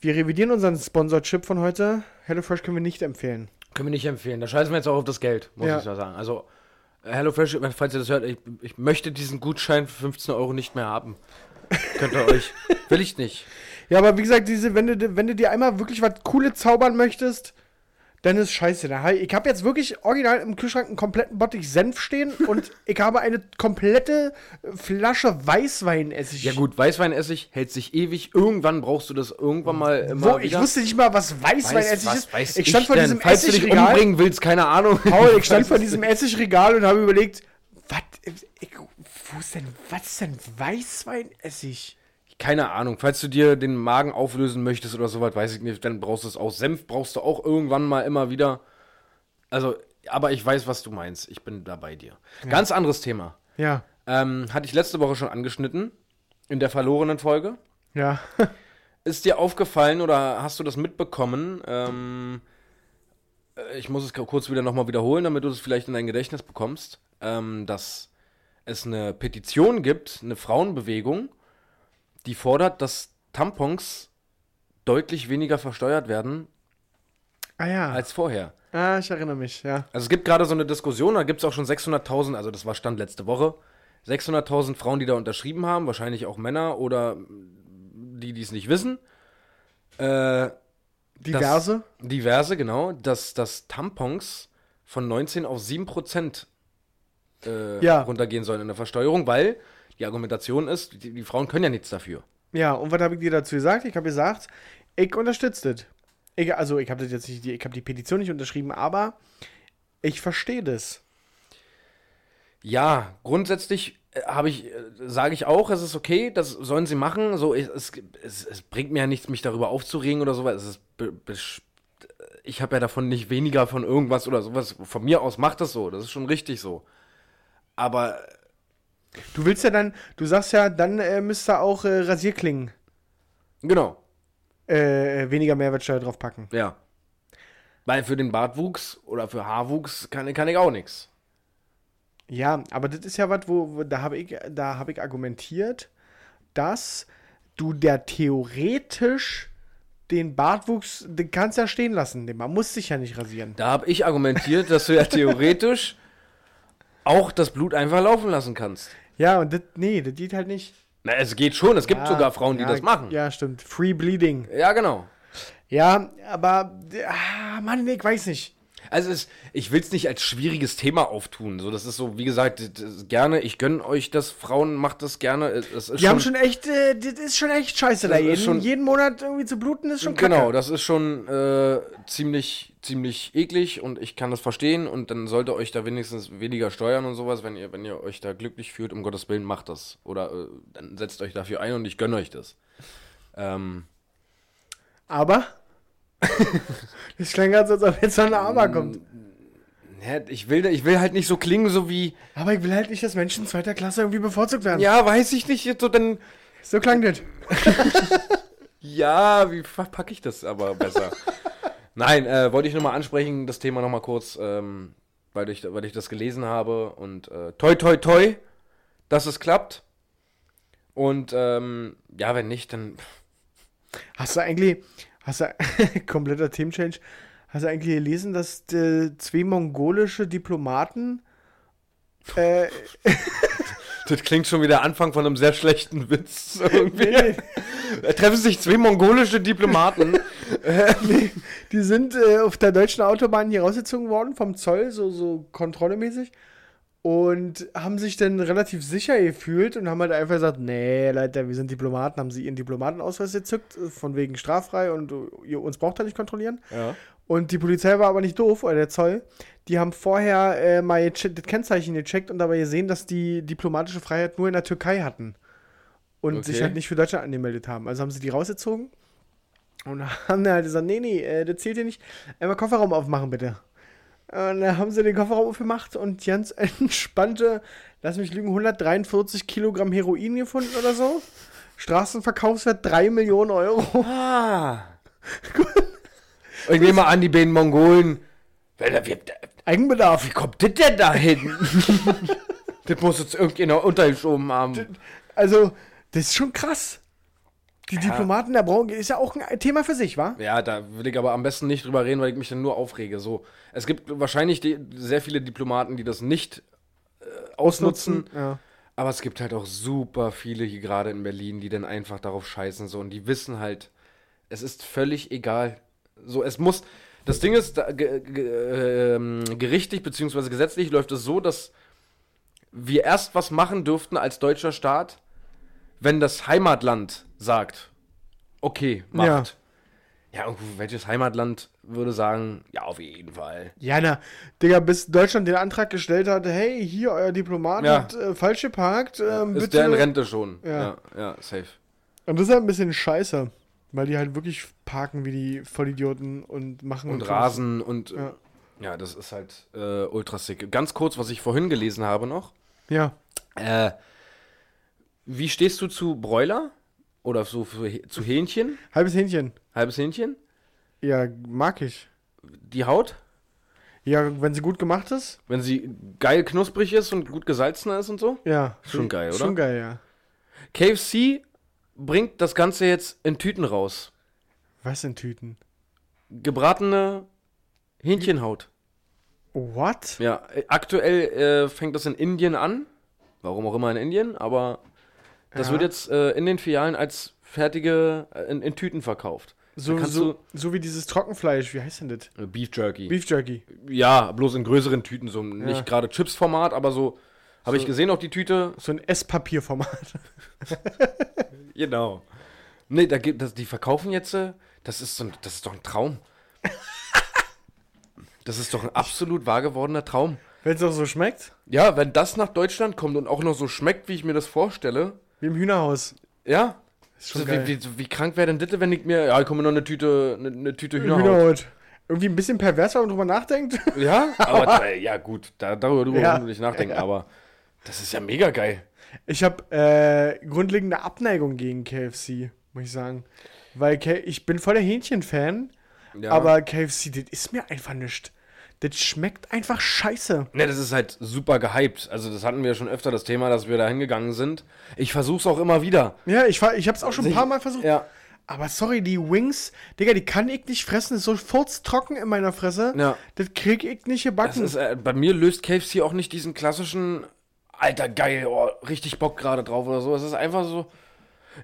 S2: Wir revidieren unseren Sponsor-Chip von heute. HelloFresh können wir nicht empfehlen.
S1: Können wir nicht empfehlen. Da scheißen wir jetzt auch auf das Geld, muss
S2: Ja.
S1: ich mal sagen. Also, HelloFresh, falls ihr das hört, ich, ich möchte diesen Gutschein für 15 Euro nicht mehr haben. Könnt ihr euch. Will ich nicht.
S2: Ja, aber wie gesagt, diese, wenn, du, wenn du dir einmal wirklich was Cooles zaubern möchtest, dann ist scheiße. Da hab Ich ich habe jetzt wirklich original im Kühlschrank einen kompletten Bottich Senf stehen und ich habe eine komplette Flasche Weißweinessig.
S1: Ja gut, Weißweinessig hält sich ewig. Irgendwann brauchst du das irgendwann mal immer
S2: Wo, ich
S1: wieder.
S2: wusste nicht mal, was Weißweinessig
S1: was
S2: ist.
S1: weiß
S2: ich stand vor
S1: denn?
S2: diesem
S1: Falls du dich
S2: Essigregal.
S1: umbringen willst, keine Ahnung.
S2: Paul, ich stand vor diesem Essigregal und habe überlegt, was, ich, wo ist denn, was ist denn Weißweinessig?
S1: Keine Ahnung. Falls du dir den Magen auflösen möchtest oder sowas, weiß ich nicht, dann brauchst du es auch. Senf brauchst du auch irgendwann mal immer wieder. Also, aber ich weiß, was du meinst. Ich bin da bei dir. Ganz anderes Thema.
S2: Ja.
S1: Ähm, hatte ich letzte Woche schon angeschnitten. In der verlorenen Folge.
S2: Ja.
S1: Ist dir aufgefallen oder hast du das mitbekommen? Ähm, äh, ich muss es kurz wieder nochmal wiederholen, damit du es vielleicht in dein Gedächtnis bekommst, ähm, dass es eine Petition gibt, eine Frauenbewegung, die fordert, dass Tampons deutlich weniger versteuert werden
S2: Ah ja.
S1: als vorher.
S2: ah, ich erinnere mich, ja.
S1: Also es gibt gerade so eine Diskussion, da gibt es auch schon 600.000, also das war Stand letzte Woche, 600.000 Frauen, die da unterschrieben haben, wahrscheinlich auch Männer oder die, die es nicht wissen. Äh,
S2: Diverse.
S1: diverse, genau, dass, dass Tampons von 19 auf 7 Prozent äh,
S2: Ja.
S1: runtergehen sollen in der Versteuerung, weil die Argumentation ist, die, die Frauen können ja nichts dafür.
S2: Ja, und was habe ich dir dazu gesagt? Ich habe gesagt, ich unterstütze das. Ich, also, ich habe das jetzt nicht, die- ich habe die Petition nicht unterschrieben, aber ich verstehe das.
S1: Ja, grundsätzlich äh, habe ich, äh, sage ich auch, es ist okay, das sollen sie machen. So, es, es, es bringt mir ja nichts, mich darüber aufzuregen oder sowas. Es ist besch- ich habe ja davon nicht weniger von irgendwas oder sowas. Von mir aus macht das so, das ist schon richtig so. Aber
S2: Du willst ja dann, du sagst ja, dann äh, müsste auch äh, Rasierklingen
S1: genau,
S2: äh, weniger Mehrwertsteuer draufpacken.
S1: ja. Weil für den Bartwuchs oder für Haarwuchs kann, kann ich auch nichts.
S2: Ja, aber das ist ja was, wo, wo da habe ich, da habe ich argumentiert, dass du der theoretisch den Bartwuchs, den kannst ja stehen lassen. Den- Man muss sich ja nicht rasieren.
S1: Da habe ich argumentiert, dass du ja theoretisch auch das Blut einfach laufen lassen kannst.
S2: Ja, und das, nee, das geht halt nicht.
S1: Na, es geht schon, es gibt
S2: Ja,
S1: sogar Frauen, die
S2: ja,
S1: das machen.
S2: Ja, stimmt. Free Bleeding.
S1: ja genau.
S2: Ja, aber, ah, Mann, ich weiß nicht.
S1: Also es, ich will es nicht als schwieriges Thema auftun. So, das ist so, wie gesagt, das, das, gerne, ich gönne euch das, Frauen macht das gerne. Ist
S2: Die haben schon echt, äh, das ist schon echt scheiße da.
S1: Das
S2: Jeden,
S1: schon-
S2: jeden Monat irgendwie zu bluten ist schon kacke.
S1: Genau, das ist schon äh, ziemlich, ziemlich eklig und ich kann das verstehen und dann sollte euch da wenigstens weniger steuern und sowas, wenn ihr, wenn ihr euch da glücklich fühlt, um Gottes Willen, macht das. Oder äh, dann setzt euch dafür ein und ich gönne euch das. Ähm,
S2: Aber, das klang so, als ob jetzt noch ein Aber
S1: Mm.
S2: kommt.
S1: ja, ich, will, ich will halt nicht so klingen, so wie,
S2: Aber ich will halt nicht, dass Menschen zweiter Klasse irgendwie bevorzugt werden.
S1: ja, weiß ich nicht, jetzt so dann,
S2: So klang das.
S1: Ja, wie verpacke ich das aber besser? Nein, äh, wollte ich nur mal ansprechen, das Thema noch mal kurz, ähm, weil, ich, weil ich das gelesen habe und äh, toi toi toi, dass es klappt. Und ähm, ja, wenn nicht, dann
S2: Hast du eigentlich, hast du, kompletter Themenchange, hast du eigentlich gelesen, dass äh, zwei mongolische Diplomaten äh,
S1: das klingt schon wie der Anfang von einem sehr schlechten Witz. Irgendwie.
S2: nee,
S1: treffen sich zwei mongolische Diplomaten.
S2: nee, die sind äh, auf der deutschen Autobahn hier rausgezogen worden vom Zoll, so, so kontrollemäßig. Und haben sich dann relativ sicher gefühlt und haben halt einfach gesagt, nee, Leute, wir sind Diplomaten, haben sie ihren Diplomatenausweis gezückt, von wegen straffrei und äh, ihr uns braucht er nicht kontrollieren.
S1: ja.
S2: Und die Polizei war aber nicht doof, oder der Zoll. Die haben vorher äh, mal das Kennzeichen gecheckt und dabei gesehen, dass die diplomatische Freiheit nur in der Türkei hatten. Und
S1: Okay.
S2: sich halt nicht für Deutschland angemeldet haben. Also haben sie die rausgezogen und haben dann halt gesagt, nee, nee, äh, das zählt hier nicht. Einmal Kofferraum aufmachen, bitte. Und dann haben sie den Kofferraum aufgemacht und ganz entspannte, lass mich lügen, 143 Kilogramm Heroin gefunden oder so. Straßenverkaufswert 3 Millionen Euro.
S1: Ah. Und ich nehme an, die beiden Mongolen.
S2: Eigenbedarf.
S1: Wie kommt das denn da hin? das muss jetzt irgendjemand untergeschoben haben.
S2: Also, das ist schon krass. Die
S1: Ja.
S2: Diplomaten der Branche ist ja auch ein Thema für sich, wa?
S1: Ja, da will ich aber am besten nicht drüber reden, weil ich mich dann nur aufrege. So, es gibt wahrscheinlich die, sehr viele Diplomaten, die das nicht äh, ausnutzen,
S2: Ja.
S1: aber es gibt halt auch super viele hier gerade in Berlin, die dann einfach darauf scheißen so und die wissen halt, es ist völlig egal. So, es muss. Das Ding ist, da, ge, ge, ähm, gerichtlich bzw. gesetzlich läuft es so, dass wir erst was machen dürften als deutscher Staat, wenn das Heimatland sagt, okay, macht. Ja, und welches Heimatland würde sagen, ja, auf jeden Fall.
S2: Ja, na, Digga, bis Deutschland den Antrag gestellt hat, hey, hier, euer Diplomat
S1: Ja.
S2: hat äh, falsch geparkt, ähm,
S1: Ist
S2: bitte.
S1: der in Rente schon.
S2: Ja.
S1: Ja, ja, safe.
S2: Und das ist halt ein bisschen scheiße, weil die halt wirklich parken wie die Vollidioten und machen
S1: Und
S2: tun.
S1: Rasen und ja.
S2: Ja.
S1: ja, das ist halt äh, ultra sick. Ganz kurz, was ich vorhin gelesen habe noch.
S2: Ja.
S1: Äh, wie stehst du zu Bräuler? Oder so für, zu Hähnchen?
S2: Halbes Hähnchen.
S1: Halbes Hähnchen?
S2: Ja, mag ich.
S1: Die Haut?
S2: Ja, wenn sie gut gemacht ist?
S1: Wenn sie geil knusprig ist und gut gesalzen ist und so?
S2: Ja.
S1: Schon geil, oder?
S2: Schon geil, ja.
S1: KFC bringt das Ganze jetzt in Tüten raus.
S2: Was in Tüten?
S1: Gebratene Hähnchenhaut.
S2: What?
S1: Ja, äh, aktuell äh, fängt das in Indien an. Warum auch immer in Indien, aber das
S2: Ja.
S1: wird jetzt äh, in den Filialen als fertige äh, in, in Tüten verkauft.
S2: So, so, so wie dieses Trockenfleisch, wie heißt denn das?
S1: Äh, Beef Jerky.
S2: Beef Jerky.
S1: Ja, bloß in größeren Tüten, so nicht gerade Chips-Format, aber so. Habe ich gesehen, auch die Tüte.
S2: So ein Esspapierformat.
S1: Genau. Nee, da gibt das, die verkaufen jetzt, äh, das ist so ein, das ist doch ein Traum. Das ist doch ein absolut wahr gewordener Traum.
S2: Wenn es auch so schmeckt,
S1: Ja, wenn das nach Deutschland kommt und auch noch so schmeckt, wie ich mir das vorstelle,
S2: wie im Hühnerhaus.
S1: ja.
S2: Ist schon
S1: So,
S2: geil.
S1: wie, wie, wie krank wäre denn das, wenn ich mir, ja, ich komme noch eine Tüte, eine, eine Tüte Hühnerhaut.
S2: Hühnerhaut. Irgendwie ein bisschen pervers, wenn man drüber nachdenkt.
S1: Ja, aber äh, ja gut, da, darüber,
S2: Ja.
S1: wollen wir nicht nachdenken, aber das ist ja mega geil.
S2: Ich habe äh, grundlegende Abneigung gegen KFC, muss ich sagen. Weil K ich bin voll der Hähnchen-Fan,
S1: Ja.
S2: aber KFC, das ist mir einfach nicht. Das schmeckt einfach scheiße.
S1: Ne, das ist halt super gehypt. Also das hatten wir schon öfter das Thema, dass wir da hingegangen sind. Ich versuch's auch immer wieder.
S2: Ja, ich, ich habe es auch schon ein paar Mal versucht.
S1: Ja.
S2: Aber sorry, die Wings, Digga, die kann ich nicht fressen. Das ist so furztrocken in meiner Fresse.
S1: Ja.
S2: Das krieg ich nicht gebacken.
S1: ist, äh, bei mir löst KFC auch nicht diesen klassischen, alter geil, oh, richtig Bock gerade drauf oder so. Es ist einfach so,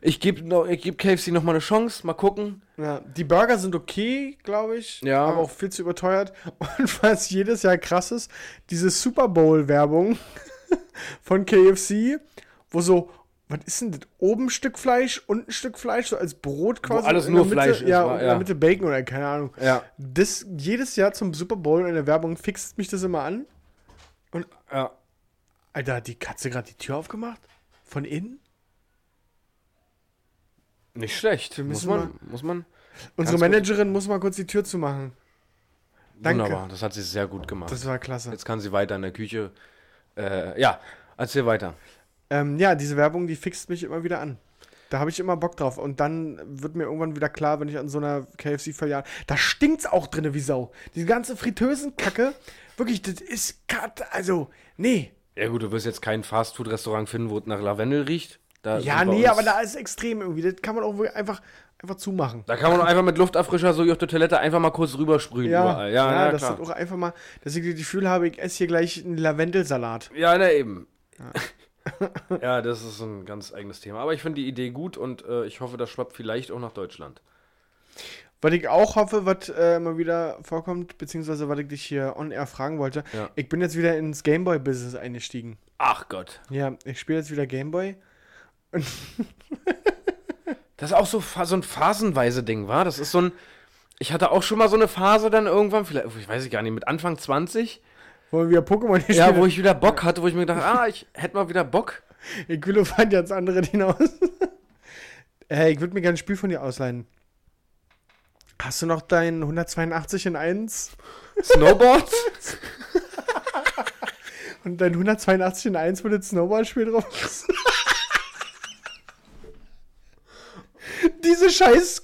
S1: ich gebe ich geb KFC noch mal eine Chance, mal gucken.
S2: Ja, die Burger sind okay, glaube ich.
S1: Ja.
S2: Aber auch viel zu überteuert. Und was jedes Jahr krass ist, diese Super Bowl-Werbung von KFC, wo so, was ist denn das? Oben ein Stück Fleisch, unten ein Stück Fleisch, so als Brot quasi.
S1: alles
S2: in der
S1: nur
S2: Mitte,
S1: Fleisch ist,
S2: Ja,
S1: wa-
S2: und in
S1: ja.
S2: der Mitte Bacon oder keine Ahnung.
S1: Ja.
S2: Das jedes Jahr zum Super Bowl in der Werbung fixt mich das immer an.
S1: Ja.
S2: Alter, hat die Katze gerade die Tür aufgemacht? Von innen?
S1: Nicht schlecht. Muss man, muss man.
S2: Unsere
S1: Ganz gut.
S2: Managerin muss mal kurz die Tür zumachen. Danke.
S1: Wunderbar, das hat sie sehr gut gemacht.
S2: Das war klasse.
S1: Jetzt kann sie weiter in der Küche. Äh, ja, erzähl weiter.
S2: Ähm, ja, diese Werbung, die fixt mich immer wieder an. Da habe ich immer Bock drauf. Und dann wird mir irgendwann wieder klar, wenn ich an so einer KFC-Filiale. Da stinkt's auch drinne wie Sau. Diese ganze Fritteusenkacke. Wirklich, das ist. Also, nee.
S1: Ja gut, du wirst jetzt kein Fastfood-Restaurant finden, wo es nach Lavendel riecht. Da
S2: Ja, nee, aber da ist extrem irgendwie. Das kann man auch einfach, einfach zumachen.
S1: Da kann man doch einfach mit Lufterfrischer so wie auf der Toilette einfach mal kurz rübersprühen
S2: Ja,
S1: überall. Ja,
S2: ja,
S1: ja,
S2: das ist auch einfach mal, dass ich das Gefühl habe, ich esse hier gleich einen Lavendelsalat.
S1: Ja, na eben. Ja. das ist ein ganz eigenes Thema. Aber ich finde die Idee gut und äh, ich hoffe, das schwappt vielleicht auch nach Deutschland.
S2: Was ich auch hoffe, was äh, mal wieder vorkommt, beziehungsweise was ich dich hier on air fragen wollte.
S1: Ja.
S2: Ich bin jetzt wieder ins Gameboy-Business eingestiegen.
S1: Ach Gott.
S2: Ja, ich spiele jetzt wieder Gameboy.
S1: Das ist auch so, so ein phasenweise Ding, war? Das ist so ein. Ich hatte auch schon mal so eine Phase dann irgendwann, vielleicht, ich weiß ich gar nicht, mit Anfang 20,
S2: Wo wir wieder Pokémon hier
S1: ja,
S2: spielen.
S1: wo ich wieder Bock hatte, wo ich mir gedacht ah, ich hätte mal wieder Bock.
S2: Ich will fand jetzt andere hinaus. hey, ich würde mir gerne ein Spiel von dir ausleihen. Hast du noch dein 182 in 1
S1: Snowboard?
S2: und dein 182 in 1, wo das Snowboard-Spiel drauf ist? Diese scheiß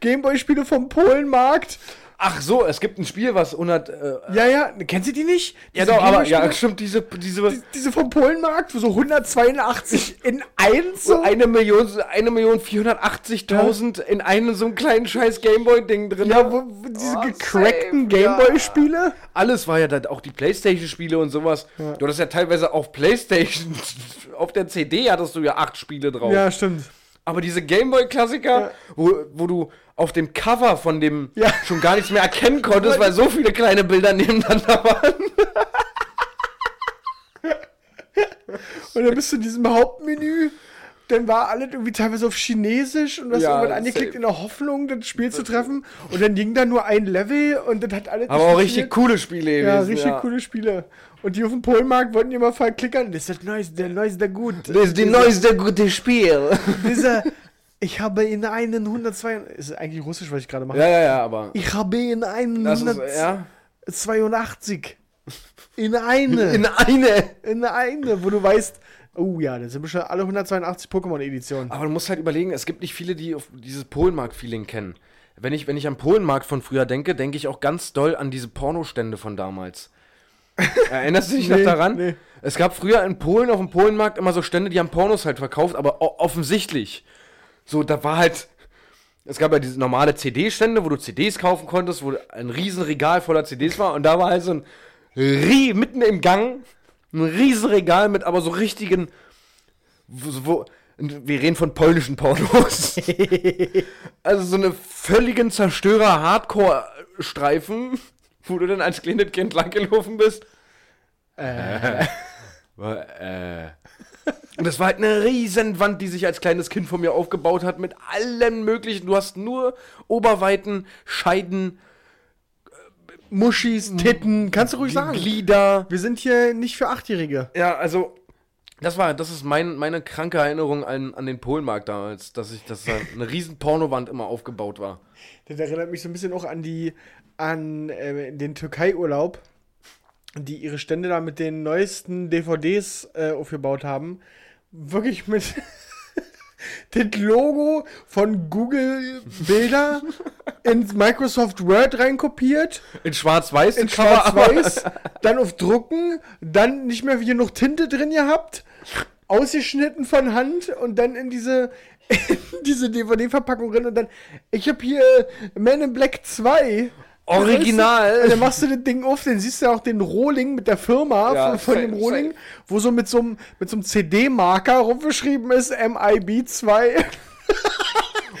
S2: Gameboy-Spiele vom Polenmarkt.
S1: Ach so, es gibt ein Spiel, was 100. Äh,
S2: Ja, ja, kennst du die nicht?
S1: ja,
S2: Diese
S1: doch, aber
S2: Gameboy-Spiele?
S1: ja, stimmt, diese. diese
S2: Die- Diese vom Polenmarkt, so 182 in 1 so.
S1: eine Million, eine Million 480.000 in einem so einem kleinen scheiß Gameboy-Ding drin.
S2: Ja, wo, diese
S1: Oh,
S2: gecrackten
S1: safe, ja.
S2: Gameboy-Spiele.
S1: Alles war ja dann auch die Playstation-Spiele und sowas. Du hattest ja teilweise auf Playstation, auf der CD hattest du ja acht Spiele drauf.
S2: Ja, stimmt.
S1: Aber diese Gameboy-Klassiker,
S2: Ja.
S1: wo, wo du auf dem Cover von dem
S2: Ja.
S1: schon gar nichts mehr erkennen konntest, weil so viele kleine Bilder nebeneinander waren.
S2: Und dann bist du in diesem Hauptmenü. Dann war alles irgendwie teilweise auf Chinesisch und hast
S1: Ja,
S2: irgendwann angeklickt
S1: safe.
S2: in der Hoffnung, das Spiel zu treffen. Und dann ging da nur ein Level und das hat alles.
S1: Aber auch richtig coole Spiele
S2: Ja,
S1: gewesen.
S2: richtig coole Spiele. Und die auf dem Polenmarkt wollten immer verklickern. Das ist das neueste, der neueste gut.
S1: Das ist die neueste gute Spiel.
S2: Dieser, ich habe in einen 102. Ist eigentlich russisch, was ich gerade mache.
S1: ja, ja, ja, aber.
S2: Ich habe in einen
S1: Das ist, ja.
S2: 182. In eine.
S1: In eine.
S2: in eine, wo du weißt, Oh ja, das sind bestimmt alle 182 Pokémon-Editionen.
S1: Aber du musst halt überlegen, es gibt nicht viele, die auf dieses Polenmark-Feeling kennen. Wenn ich, wenn ich an Polenmark von früher denke, denke ich auch ganz doll an diese Pornostände von damals. Erinnerst du dich
S2: Nee,
S1: noch daran?
S2: nee.
S1: Es gab früher in Polen auf dem Polenmarkt immer so Stände, die haben Pornos halt verkauft, aber offensichtlich. So, da war halt. Es gab ja diese normale CD-Stände, wo du CDs kaufen konntest, wo ein riesen Regal voller CDs war und da war halt so ein Rie mitten im Gang ein riesen Regal mit aber so richtigen wo, wir reden von polnischen Pornos. also so eine völligen Zerstörer-Hardcore-Streifen, wo du dann als kleines Kind langgelaufen bist.
S2: Äh,
S1: War, äh. Und das war halt eine Riesenwand, die sich als kleines Kind von mir aufgebaut hat, mit allen möglichen. Du hast nur Oberweiten, Scheiden,
S2: Muschis, Titten, kannst du ruhig sagen.
S1: Glieder.
S2: Wir sind hier nicht für Achtjährige.
S1: Ja, also, das war, das ist mein, meine kranke Erinnerung an, an den Polenmarkt damals, dass ich, dass da eine riesen Pornowand immer aufgebaut war.
S2: Das erinnert mich so ein bisschen auch an die, an äh, den Türkei-Urlaub, die ihre Stände da mit den neuesten DVDs äh, aufgebaut haben. Wirklich mit das Logo von Google Bilder ins Microsoft Word reinkopiert,
S1: In schwarz-weiß,
S2: in schwarz-weiß, dann auf Drucken, dann nicht mehr genug Tinte drin gehabt, ausgeschnitten von Hand und dann in diese, in diese DVD-Verpackung drin und dann, ich habe hier Man in Black 2.
S1: Original.
S2: Und dann machst du das Ding auf, dann siehst du auch den Rohling mit der Firma
S1: Ja,
S2: von, von dem Rohling, wo so mit so einem mit so einem CD-Marker rumgeschrieben ist, MIB2.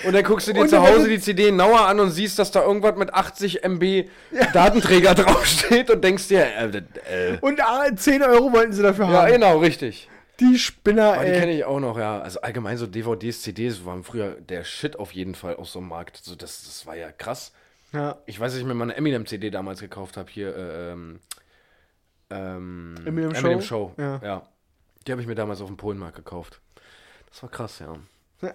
S1: Und dann guckst du dir
S2: Und
S1: zu Hause die CD genauer an und siehst, dass da irgendwas mit 80 MB Datenträger draufsteht und denkst dir, äh, äh,
S2: Und ah, 10 Euro wollten sie dafür
S1: ja,
S2: haben.
S1: genau, richtig.
S2: Die Spinner,
S1: Aber die
S2: ey.
S1: kenne ich auch noch, ja. Also allgemein so DVDs, CDs waren früher der Shit auf jeden Fall auf so einem Markt. So, das, das war ja krass.
S2: Ja.
S1: Ich weiß, dass ich mir mal eine Eminem-CD damals gekauft habe, hier, äh, ähm, ähm,
S2: Eminem
S1: Show.
S2: Show? Ja.
S1: Ja. Die habe ich mir damals auf dem Polenmarkt gekauft. Das war krass, ja.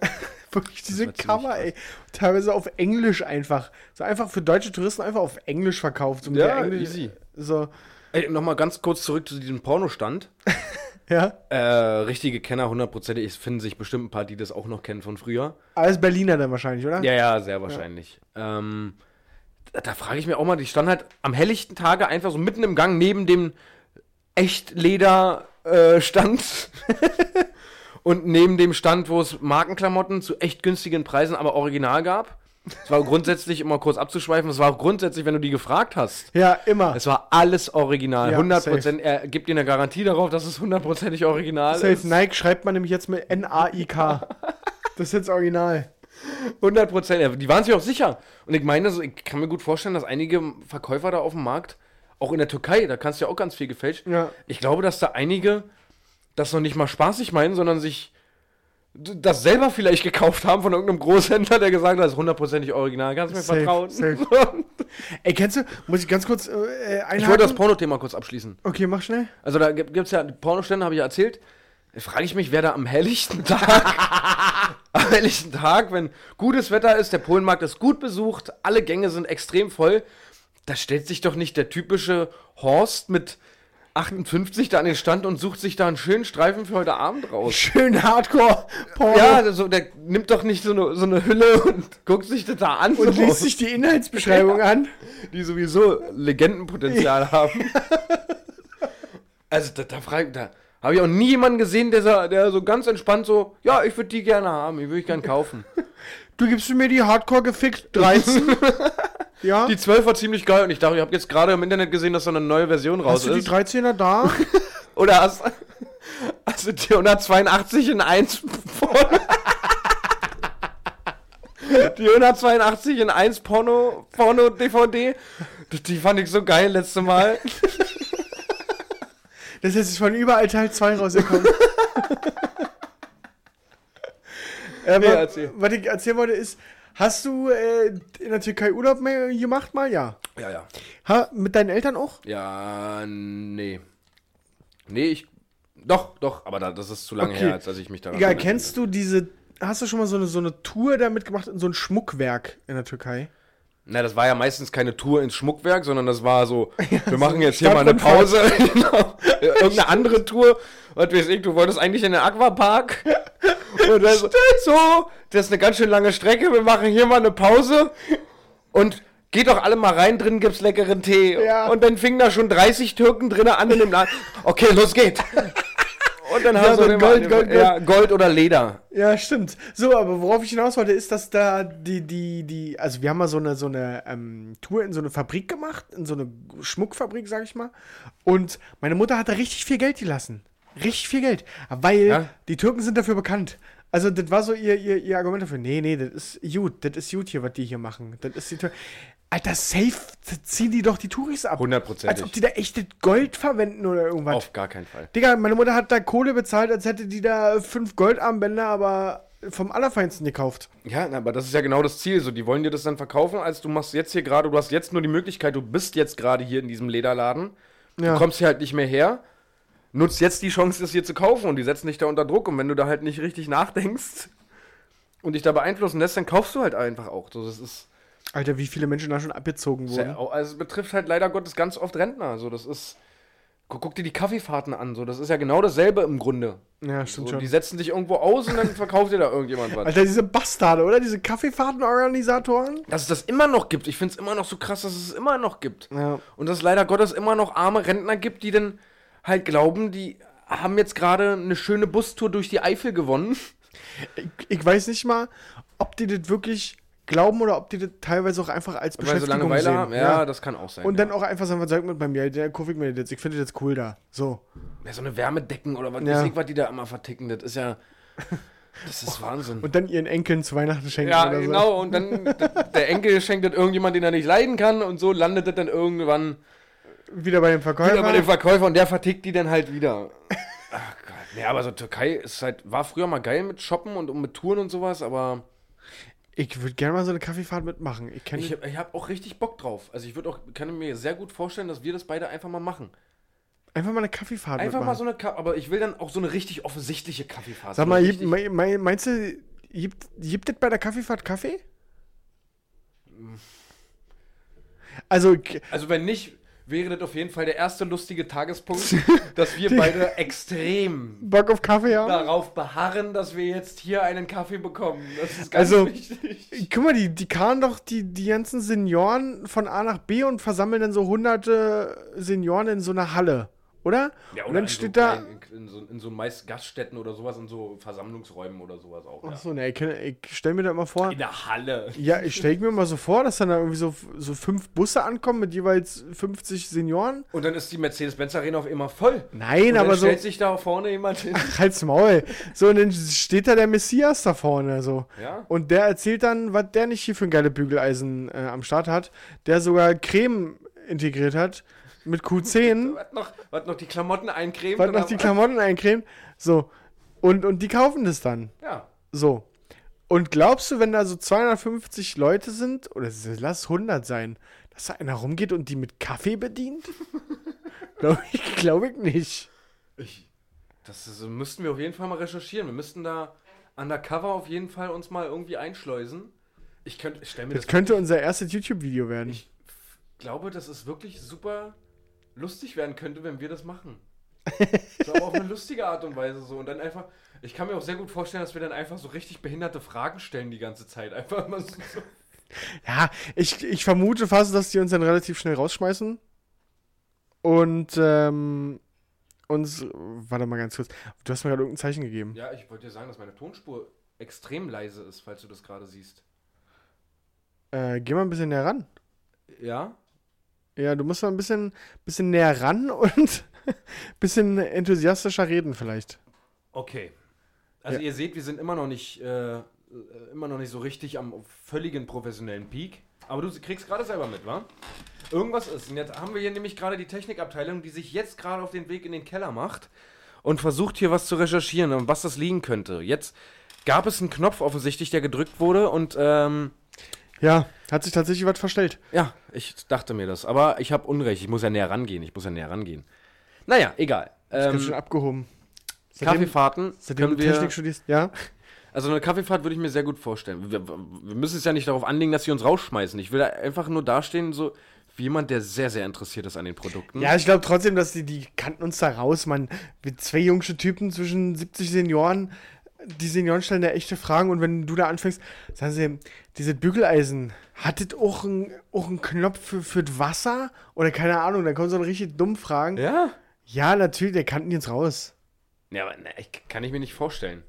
S2: Wirklich diese Cover, ey. Teilweise auf Englisch einfach. So einfach für deutsche Touristen einfach auf Englisch verkauft. So
S1: Ja,
S2: der Engl-
S1: easy.
S2: So,
S1: Ey, nochmal ganz kurz zurück zu diesem Pornostand.
S2: ja.
S1: Äh, richtige Kenner, hundertprozentig, es finden sich bestimmt ein paar, die das auch noch kennen von früher.
S2: Alles Berliner dann wahrscheinlich, oder?
S1: Ja, ja, sehr wahrscheinlich. Ähm, da frage ich mich auch mal, die standen halt am helllichten Tage einfach so mitten im Gang neben dem Echtleder-Stand und neben dem Stand, wo es Markenklamotten zu echt günstigen Preisen, aber original gab. Es war grundsätzlich, immer kurz abzuschweifen, es war auch grundsätzlich, wenn du die gefragt hast.
S2: Ja, immer.
S1: Es war alles original.
S2: Ja,
S1: 100 Prozent. Er gibt dir eine Garantie darauf, dass es hundertprozentig original
S2: Safe
S1: ist.
S2: Nike schreibt man nämlich jetzt mit N-A-I-K. das ist jetzt original.
S1: 100 Prozent. Die waren sich auch sicher. Und ich meine, so, ich kann mir gut vorstellen, dass einige Verkäufer da auf dem Markt, auch in der Türkei, da kannst du ja auch ganz viel gefälscht.
S2: Ja.
S1: Ich glaube, dass da einige das noch nicht mal spaßig meinen, sondern sich das selber vielleicht gekauft haben von irgendeinem Großhändler, der gesagt hat, das ist hundertprozentig original, kannst du mir
S2: Safe,
S1: vertrauen.
S2: safe. Ey, kennst du, muss ich ganz kurz äh, einhaken?
S1: Ich wollte das Pornothema kurz abschließen.
S2: Okay, mach schnell.
S1: Also da gibt es ja Pornostände, habe ich ja erzählt. Frage ich mich, wer da am helllichten Tag, am helllichten Tag, wenn gutes Wetter ist, der Polenmarkt ist gut besucht, alle Gänge sind extrem voll, da stellt sich doch nicht der typische Horst mit 58 da an den Stand und sucht sich da einen schönen Streifen für heute Abend raus.
S2: Schön Hardcore Porno.
S1: Ja, also der nimmt doch nicht so eine, so eine Hülle und guckt sich das da an,
S2: und
S1: so,
S2: liest sich die Inhaltsbeschreibung an.
S1: die sowieso Legendenpotenzial haben. Also da, da, frag- da habe ich auch nie jemanden gesehen, der so, der so ganz entspannt so, ja, ich würde die gerne haben, die würde ich gerne kaufen.
S2: Du gibst mir die Hardcore gefickt 13. ja.
S1: Die 12 war ziemlich geil und ich dachte, ich habe jetzt gerade im Internet gesehen, dass so eine neue Version raus
S2: Hast du die
S1: ist.
S2: 13er da?
S1: Oder hast, hast du die 182 in 1 Porno? Die 182 in 1 Porno, Porno DVD, die- die fand ich so geil letzte Mal.
S2: Das ist jetzt von überall Teil 2 rausgekommen. äh,
S1: Nee, erzähl.
S2: was ich erzählen wollte ist, hast du äh, in der Türkei Urlaub gemacht mal? Ja.
S1: Ja, ja.
S2: Ha, mit deinen Eltern auch?
S1: Ja, nee. Nee, ich. Doch, doch, aber da, das ist zu lange
S2: Okay.
S1: her, als dass ich mich daran
S2: Egal, kennst du diese, hast du schon mal so eine, so eine Tour damit gemacht in so ein Schmuckwerk in der Türkei?
S1: Na, das war ja meistens keine Tour ins Schmuckwerk, sondern das war so, wir machen jetzt hier mal eine Pause. Genau. Irgendeine andere Tour. Und weiß ich, du wolltest eigentlich in den Aquapark. Und dann so, das ist eine ganz schön lange Strecke, wir machen hier mal eine Pause. Und geht doch alle mal rein, drin gibt's leckeren Tee.
S2: Ja.
S1: Und dann fingen da schon 30 Türken drinnen an in dem Laden. Okay, los geht. Und dann haben
S2: so
S1: sie
S2: Gold, Gold, Gold.
S1: Ja, Gold oder Leder.
S2: Ja, stimmt. So, aber worauf ich hinaus wollte, ist, dass da die, die, die, also wir haben mal so eine, so eine ähm, Tour in so eine Fabrik gemacht, in so eine Schmuckfabrik, sag ich mal. Und meine Mutter hat da richtig viel Geld gelassen. Richtig viel Geld. Weil
S1: Ja.
S2: die Türken sind dafür bekannt. Also, das war so ihr, ihr, ihr Argument dafür. Nee, nee, das ist gut. Das ist gut hier, was die hier machen. Das ist die Tour. Alter, safe ziehen die doch die Touris ab.
S1: Hundertprozentig.
S2: Als ob die da echtes Gold verwenden oder irgendwas.
S1: Auf gar keinen Fall.
S2: Digga, meine Mutter hat da Kohle bezahlt, als hätte die da fünf Goldarmbänder, aber vom Allerfeinsten gekauft.
S1: Ja, aber das ist ja genau das Ziel. So, die wollen dir das dann verkaufen, als du machst jetzt hier gerade, du hast jetzt nur die Möglichkeit, du bist jetzt gerade hier in diesem Lederladen.
S2: Ja.
S1: Du kommst hier halt nicht mehr her. Nutzt jetzt die Chance, das hier zu kaufen und die setzen dich da unter Druck. Und wenn du da halt nicht richtig nachdenkst und dich da beeinflussen lässt, dann kaufst du halt einfach auch. So, das ist,
S2: Alter, wie viele Menschen da schon abgezogen wurden.
S1: also es betrifft halt leider Gottes ganz oft Rentner. So, das ist. Guck, guck dir die Kaffeefahrten an. So, das ist ja genau dasselbe im Grunde.
S2: Ja,
S1: So,
S2: stimmt schon.
S1: die setzen dich irgendwo aus und dann verkauft dir da irgendjemand was.
S2: Alter, diese Bastarde, oder? Diese Kaffeefahrtenorganisatoren?
S1: Dass es das immer noch gibt. Ich finde es immer noch so krass, dass es es immer noch gibt.
S2: Ja.
S1: Und dass es leider Gottes immer noch arme Rentner gibt, die dann halt glauben, die haben jetzt gerade eine schöne Bustour durch die Eifel gewonnen.
S2: Ich, ich weiß nicht mal, ob die das wirklich glauben oder ob die das teilweise auch einfach als
S1: Weil sie
S2: Beschäftigung
S1: Langeweile
S2: sehen.
S1: haben. Ja, das kann auch sein.
S2: Und
S1: ja.
S2: dann auch einfach sagen, was sagt mit bei mir? Der kaufe ich mir das jetzt. Ich finde das jetzt cool da. So.
S1: ja, so eine Wärmedecken oder was
S2: Ja.
S1: weiß ich, was die da immer verticken. Das ist ja. Das ist Wahnsinn.
S2: Und dann ihren Enkeln zu Weihnachten schenken
S1: ja,
S2: oder so.
S1: genau. Und dann der Enkel schenkt das irgendjemand, den er nicht leiden kann. Und so landet das dann irgendwann
S2: Wieder bei dem Verkäufer.
S1: wieder bei dem Verkäufer und der vertickt die dann halt wieder. Ach Gott. Nee, aber so Türkei ist halt, war früher mal geil mit Shoppen und, und mit Touren und sowas, aber.
S2: Ich würde gerne mal so eine Kaffeefahrt mitmachen. Ich
S1: Ich, hab- habe auch richtig Bock drauf. Also ich würde auch, kann mir sehr gut vorstellen, dass wir das beide einfach mal machen.
S2: einfach mal eine Kaffeefahrt
S1: Einfach
S2: mitmachen.
S1: mal so eine, Ka aber ich will dann auch so eine richtig offensichtliche Kaffeefahrt.
S2: Sag mal,
S1: richtig-
S2: mei- mei- meinst du, gibt, gibt es bei der Kaffeefahrt Kaffee? Also, k-
S1: also wenn nicht, wäre das auf jeden Fall der erste lustige Tagespunkt, dass wir beide extrem
S2: Bock auf Kaffee haben?
S1: darauf beharren, dass wir jetzt hier einen Kaffee bekommen. Das ist ganz
S2: Also,
S1: wichtig.
S2: Guck mal, die, die karren doch die, die ganzen Senioren von A nach B und versammeln dann so hunderte Senioren in so einer Halle, oder?
S1: Ja,
S2: und dann
S1: in
S2: steht
S1: so
S2: da.
S1: In, so, in so meist Gaststätten oder sowas, in so Versammlungsräumen oder sowas auch. Ja.
S2: Achso, ne, ich, ich stell mir da mal vor.
S1: In der Halle.
S2: Ja, ich stell mir mal so vor, dass dann da irgendwie so, so fünf Busse ankommen mit jeweils 50 Senioren.
S1: Und dann ist die Mercedes-Benz Arena auf immer voll.
S2: Nein, aber
S1: dann
S2: so.
S1: stellt sich da vorne jemand hin.
S2: Halt's Maul. So, und dann steht da der Messias da vorne, so.
S1: Ja.
S2: Und der erzählt dann, was der nicht hier für ein geile Bügeleisen äh, am Start hat, der sogar Creme integriert hat mit Q10,
S1: Was noch, was noch die Klamotten eincremt.
S2: was noch die Klamotten eincremen. So. Und, und die kaufen das dann.
S1: Ja.
S2: So. Und glaubst du, wenn da so 250 Leute sind, oder lass 100 sein, dass da einer rumgeht und die mit Kaffee bedient? Glaube ich, glaub ich nicht.
S1: Ich, das ist, müssten wir auf jeden Fall mal recherchieren. Wir müssten da undercover auf jeden Fall uns mal irgendwie einschleusen. Ich könnte, ich stell mir
S2: Das
S1: das,
S2: könnte unser erstes YouTube-Video werden.
S1: Ich glaube, dass es wirklich super lustig werden könnte, wenn wir das machen. so, aber auf eine lustige Art und Weise so. Und dann einfach, ich kann mir auch sehr gut vorstellen, dass wir dann einfach so richtig behinderte Fragen stellen die ganze Zeit. Einfach so. so.
S2: Ja, ich, ich vermute fast, dass die uns dann relativ schnell rausschmeißen. Und ähm, uns. Warte mal ganz kurz. Du hast mir gerade irgendein Zeichen gegeben.
S1: Ja, ich wollte dir sagen, dass meine Tonspur extrem leise ist, falls du das gerade siehst.
S2: Äh, geh mal ein bisschen näher ran.
S1: Ja?
S2: Ja, du musst mal ein bisschen, bisschen näher ran und ein bisschen enthusiastischer reden, vielleicht.
S1: Okay. Also
S2: Ja.
S1: ihr seht, wir sind immer noch nicht, äh, immer noch nicht so richtig am völligen professionellen Peak. Aber du kriegst gerade selber mit, wa? Irgendwas ist. Und jetzt haben wir hier nämlich gerade die Technikabteilung, die sich jetzt gerade auf den Weg in den Keller macht und versucht hier was zu recherchieren, was das liegen könnte. Jetzt gab es einen Knopf offensichtlich, der gedrückt wurde und ähm,
S2: Ja, hat sich tatsächlich was verstellt.
S1: ja, ich dachte mir das. Aber ich habe Unrecht. Ich muss ja näher rangehen. Ich muss ja näher rangehen. Naja, egal.
S2: Ich bin
S1: Ähm,
S2: schon abgehoben. Seitdem,
S1: Kaffeefahrten
S2: seitdem
S1: können
S2: du
S1: wir
S2: Technik studierst, ja?
S1: Also eine Kaffeefahrt würde ich mir sehr gut vorstellen. Wir, wir müssen es ja nicht darauf anlegen, dass sie uns rausschmeißen. Ich will da einfach nur dastehen, so wie jemand, der sehr, sehr interessiert ist an den Produkten.
S2: Ja, ich glaube trotzdem, dass die, die kannten uns da raus, man. Mit zwei jungsche Typen zwischen 70 Senioren. Die Senioren stellen da echte Fragen und wenn du da anfängst, sagen sie, diese Bügeleisen, hattet auch einen auch einen Knopf für, für das Wasser? Oder keine Ahnung, dann kommen so richtig dumme Fragen.
S1: Ja?
S2: Ja, natürlich, der kannten uns raus.
S1: Ja, aber ne, ich, kann ich mir nicht vorstellen.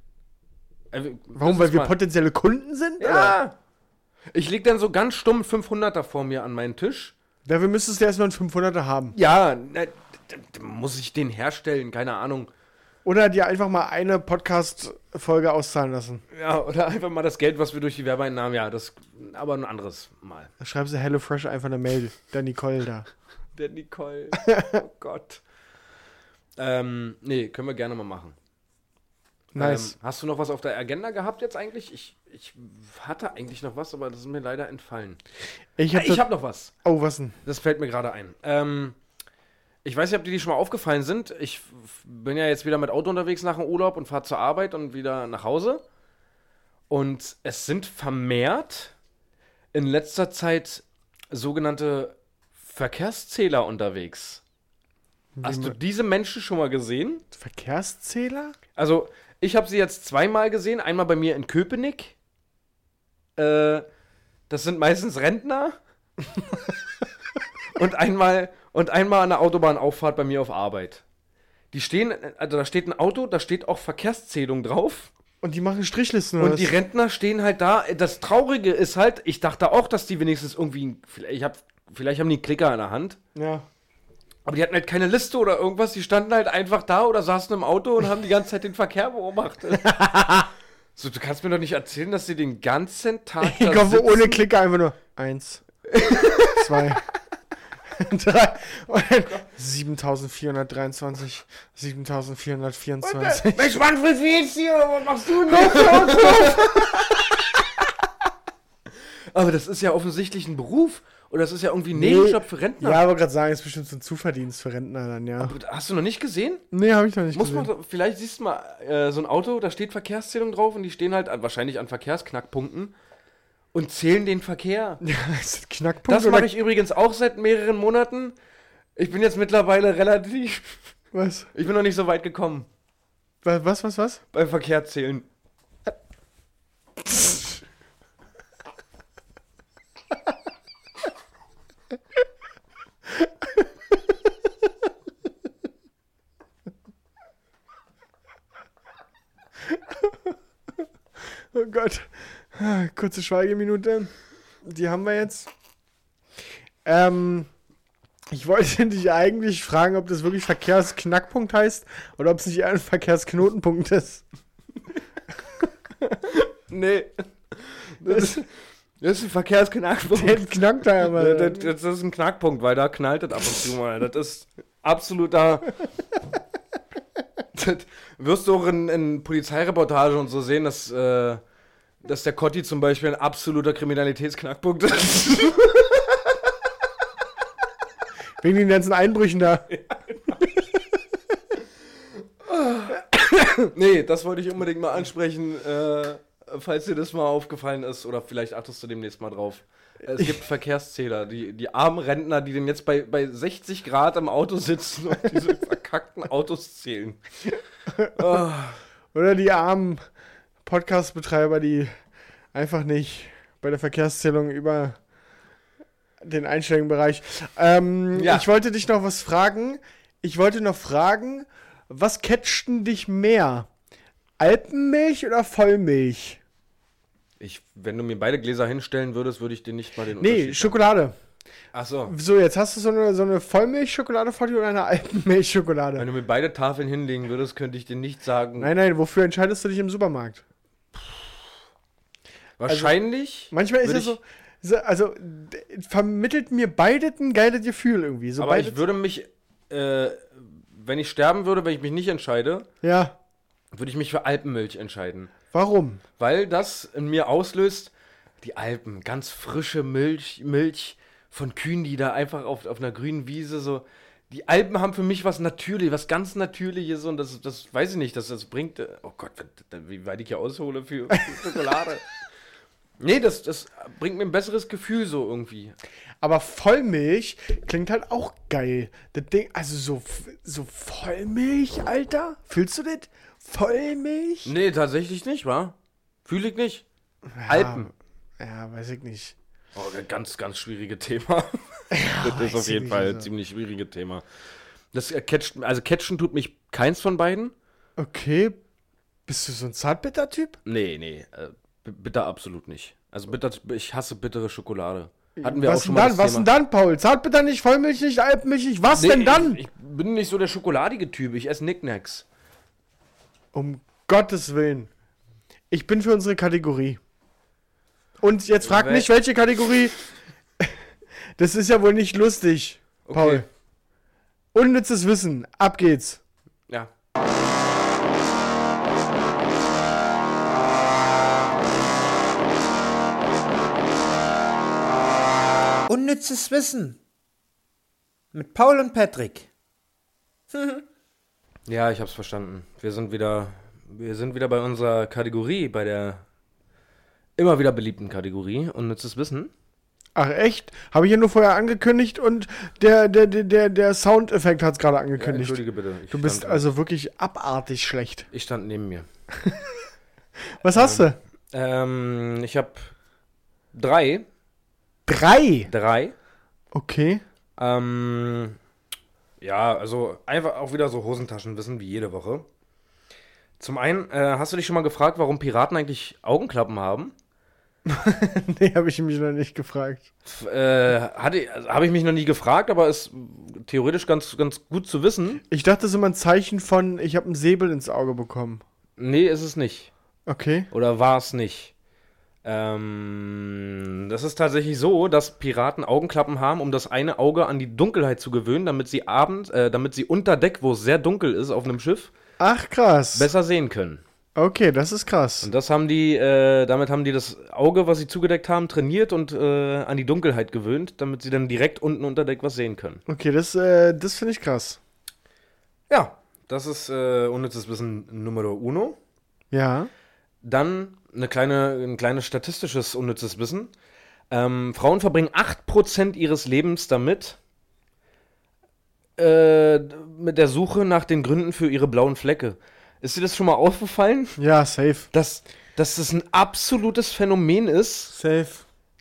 S1: Also,
S2: Warum? Weil wir
S1: mal-
S2: potenzielle Kunden sind? oder?
S1: Ja! Ich leg dann so ganz stumm 500er vor mir an meinen Tisch.
S2: Dafür müsstest du erstmal einen 500er haben.
S1: Ja, d- muss ich den herstellen, keine Ahnung.
S2: Oder dir einfach mal eine Podcast-Folge auszahlen lassen.
S1: Ja, oder einfach mal das Geld, was wir durch die Werbeeinnahmen, ja, das, aber ein anderes Mal.
S2: Da schreibst du HelloFresh einfach eine Mail. Der Nicole da.
S1: Der Nicole. oh Gott. Ähm, nee, können wir gerne mal machen.
S2: Nice.
S1: Ähm, hast du noch was auf der Agenda gehabt jetzt eigentlich? Ich, ich hatte eigentlich noch was, aber das ist mir leider entfallen.
S2: ich
S1: Ah,
S2: hab,
S1: habe noch was.
S2: Oh, was denn?
S1: Das fällt mir gerade ein. Ähm, ich weiß nicht, ob dir die schon mal aufgefallen sind. Ich bin ja jetzt wieder mit Auto unterwegs nach dem Urlaub und fahre zur Arbeit und wieder nach Hause. Und es sind vermehrt in letzter Zeit sogenannte Verkehrszähler unterwegs. Hast du diese Menschen schon mal gesehen?
S2: Verkehrszähler?
S1: Also, ich habe sie jetzt zweimal gesehen. Einmal bei mir in Köpenick. Äh, das sind meistens Rentner. und einmal und einmal an der Autobahnauffahrt bei mir auf Arbeit. Die stehen, also da steht ein Auto, da steht auch Verkehrszählung drauf.
S2: Und die machen Strichlisten oder
S1: Und die
S2: was?
S1: Rentner stehen halt da. Das Traurige ist halt, ich dachte auch, dass die wenigstens irgendwie, vielleicht, ich hab, vielleicht haben die einen Klicker in der Hand.
S2: Ja.
S1: Aber die hatten halt keine Liste oder irgendwas. Die standen halt einfach da oder saßen im Auto und haben die ganze Zeit den Verkehr beobachtet. so, du kannst mir doch nicht erzählen, dass sie den ganzen Tag
S2: Ich hoffe,
S1: sitzen.
S2: ohne Klicker einfach nur. Eins. zwei. drei. Und dann 7423. 7424.
S1: Mensch, Manfred, wie geht's dir? Was machst du denn noch? Aber das ist ja offensichtlich ein Beruf. Oder das ist ja irgendwie ein Nebenjob für Rentner.
S2: Ja, aber gerade sagen, ist bestimmt so ein Zuverdienst für Rentner dann, ja.
S1: Hast du noch nicht gesehen?
S2: Nee, habe ich noch nicht
S1: Muss
S2: gesehen.
S1: man, vielleicht siehst du mal äh, so ein Auto, da steht Verkehrszählung drauf und die stehen halt an, wahrscheinlich an Verkehrsknackpunkten und zählen den Verkehr.
S2: Ja, ist das Knackpunkt
S1: Das mache ich übrigens auch seit mehreren Monaten. Ich bin jetzt mittlerweile relativ.
S2: was?
S1: Ich bin noch nicht so weit gekommen
S2: Was, was, was? was?
S1: beim Verkehrszählen.
S2: Oh Gott. Ah, Kurze Schweigeminute. Die haben wir jetzt. Ähm, ich wollte dich eigentlich fragen, ob das wirklich Verkehrsknackpunkt heißt oder ob es nicht eher ein Verkehrsknotenpunkt ist.
S1: Nee. Das ist, das ist ein Verkehrsknackpunkt.
S2: Der knackt da immer.
S1: Das, das ist ein Knackpunkt, weil da knallt es ab und zu mal. Das ist absoluter. das wirst du auch in, in Polizeireportagen und so sehen, dass, äh, dass der Cotti zum Beispiel ein absoluter Kriminalitätsknackpunkt ist.
S2: Wegen den ganzen Einbrüchen da.
S1: nee, das wollte ich unbedingt mal ansprechen, äh, falls dir das mal aufgefallen ist oder vielleicht achtest du demnächst mal drauf. Es gibt Verkehrszähler, die, die armen Rentner, die denn jetzt bei, bei 60 Grad im Auto sitzen und diese verkackten Autos zählen. Oh.
S2: Oder die armen Podcast-Betreiber, die einfach nicht bei der Verkehrszählung über den Einstellungsbereich. Ähm,
S1: Ja.
S2: Ich wollte dich noch was fragen. Ich wollte noch fragen, was catchten dich mehr? Alpenmilch oder Vollmilch?
S1: Ich, wenn du mir beide Gläser hinstellen würdest, würde ich dir nicht mal den
S2: Nee,
S1: Unterschied
S2: Schokolade.
S1: Ach so.
S2: So, jetzt hast du so eine, so eine Vollmilchschokolade vor dir oder eine Alpenmilchschokolade?
S1: Wenn du mir beide Tafeln hinlegen würdest, könnte ich dir nicht sagen.
S2: Nein, nein, wofür entscheidest du dich im Supermarkt?
S1: Wahrscheinlich.
S2: Manchmal ist es so, so, also vermittelt mir beide ein geiles Gefühl irgendwie. So
S1: aber
S2: beides-
S1: ich würde mich, äh, wenn ich sterben würde, wenn ich mich nicht entscheide,
S2: Ja,
S1: würde ich mich für Alpenmilch entscheiden.
S2: warum?
S1: Weil das in mir auslöst, die Alpen, ganz frische Milch, Milch von Kühen, die da einfach auf, auf einer grünen Wiese so, die Alpen haben für mich was Natürliches, was ganz Natürliches und das, das weiß ich nicht, das, das bringt. Oh Gott, wie weit ich hier aushole für, für Schokolade. Nee, das, das bringt mir ein besseres Gefühl so irgendwie.
S2: Aber Vollmilch klingt halt auch geil. Das Ding, also so, so Vollmilch, Alter? Fühlst du das? Vollmilch?
S1: Nee, tatsächlich nicht, wa? Fühle ich nicht. Alpen.
S2: Ja, weiß ich nicht.
S1: Oh, ein ganz, ganz schwierige Thema. das ist auf jeden Fall ein
S2: also.
S1: ziemlich schwieriges Thema. Das äh, catcht, also catchen tut mich keins von beiden.
S2: Okay. Bist du so ein Zartbitter-Typ?
S1: Nee, nee, äh, bitter absolut nicht. Also bitter, ich hasse bittere Schokolade. Hatten wir
S2: Was
S1: auch schon
S2: denn
S1: mal
S2: dann? Was
S1: Thema.
S2: denn dann, Paul? Zartbitter nicht, Vollmilch nicht, Alpenmilch nicht. Was
S1: Nee,
S2: denn dann?
S1: Ich, ich bin nicht so der schokoladige Typ. Ich esse Knickknacks.
S2: Um Gottes Willen. Ich bin für unsere Kategorie. Und jetzt frag nicht, welche Kategorie. Das ist ja wohl nicht lustig, Paul. Unnützes Wissen. Ab geht's.
S1: Ja.
S3: Unnützes Wissen. Mit Paul und Patrick.
S1: Ja, ich hab's verstanden. Wir sind wieder, wir sind wieder bei unserer Kategorie, bei der immer wieder beliebten Kategorie unnützes Wissen.
S2: Ach echt? Habe ich ja nur vorher angekündigt und der, der, der, der, der Soundeffekt hat es gerade
S1: Ja,
S2: angekündigt.
S1: entschuldige bitte. Ich
S2: du bist also wirklich abartig schlecht.
S1: Ich stand neben mir.
S2: Was hast du?
S1: Ähm, ich habe drei.
S2: Drei.
S1: Drei.
S2: Okay.
S1: Ähm, ja, also einfach auch wieder so Hosentaschenwissen wie jede Woche. Zum einen, äh, hast du dich schon mal gefragt, warum Piraten eigentlich Augenklappen haben?
S2: nee, habe ich mich noch nicht gefragt.
S1: Äh, also, habe ich mich noch nie gefragt, aber ist theoretisch ganz, ganz gut zu wissen.
S2: Ich dachte, das ist immer ein Zeichen von, ich habe einen Säbel ins Auge bekommen.
S1: Nee, ist es nicht.
S2: Okay.
S1: Oder war es nicht? Ähm, das ist tatsächlich so, dass Piraten Augenklappen haben, um das eine Auge an die Dunkelheit zu gewöhnen, damit sie abends, äh, damit sie unter Deck, wo es sehr dunkel ist auf einem Schiff,
S2: Ach, krass.
S1: besser sehen können.
S2: Okay, das ist krass.
S1: Und das haben die, äh, damit haben die das Auge, was sie zugedeckt haben, trainiert und äh, an die Dunkelheit gewöhnt, damit sie dann direkt unten unter Deck was sehen können.
S2: Okay, das, äh, das finde ich krass.
S1: Ja, das ist äh, unnützes Wissen Numero uno.
S2: Ja.
S1: Dann eine kleine, ein kleines statistisches unnützes Wissen. Ähm, Frauen verbringen 8% ihres Lebens damit, äh, mit der Suche nach den Gründen für ihre blauen Flecke. Ist dir das schon mal aufgefallen?
S2: Ja, safe.
S1: Dass, dass das ein absolutes Phänomen ist,
S2: Safe.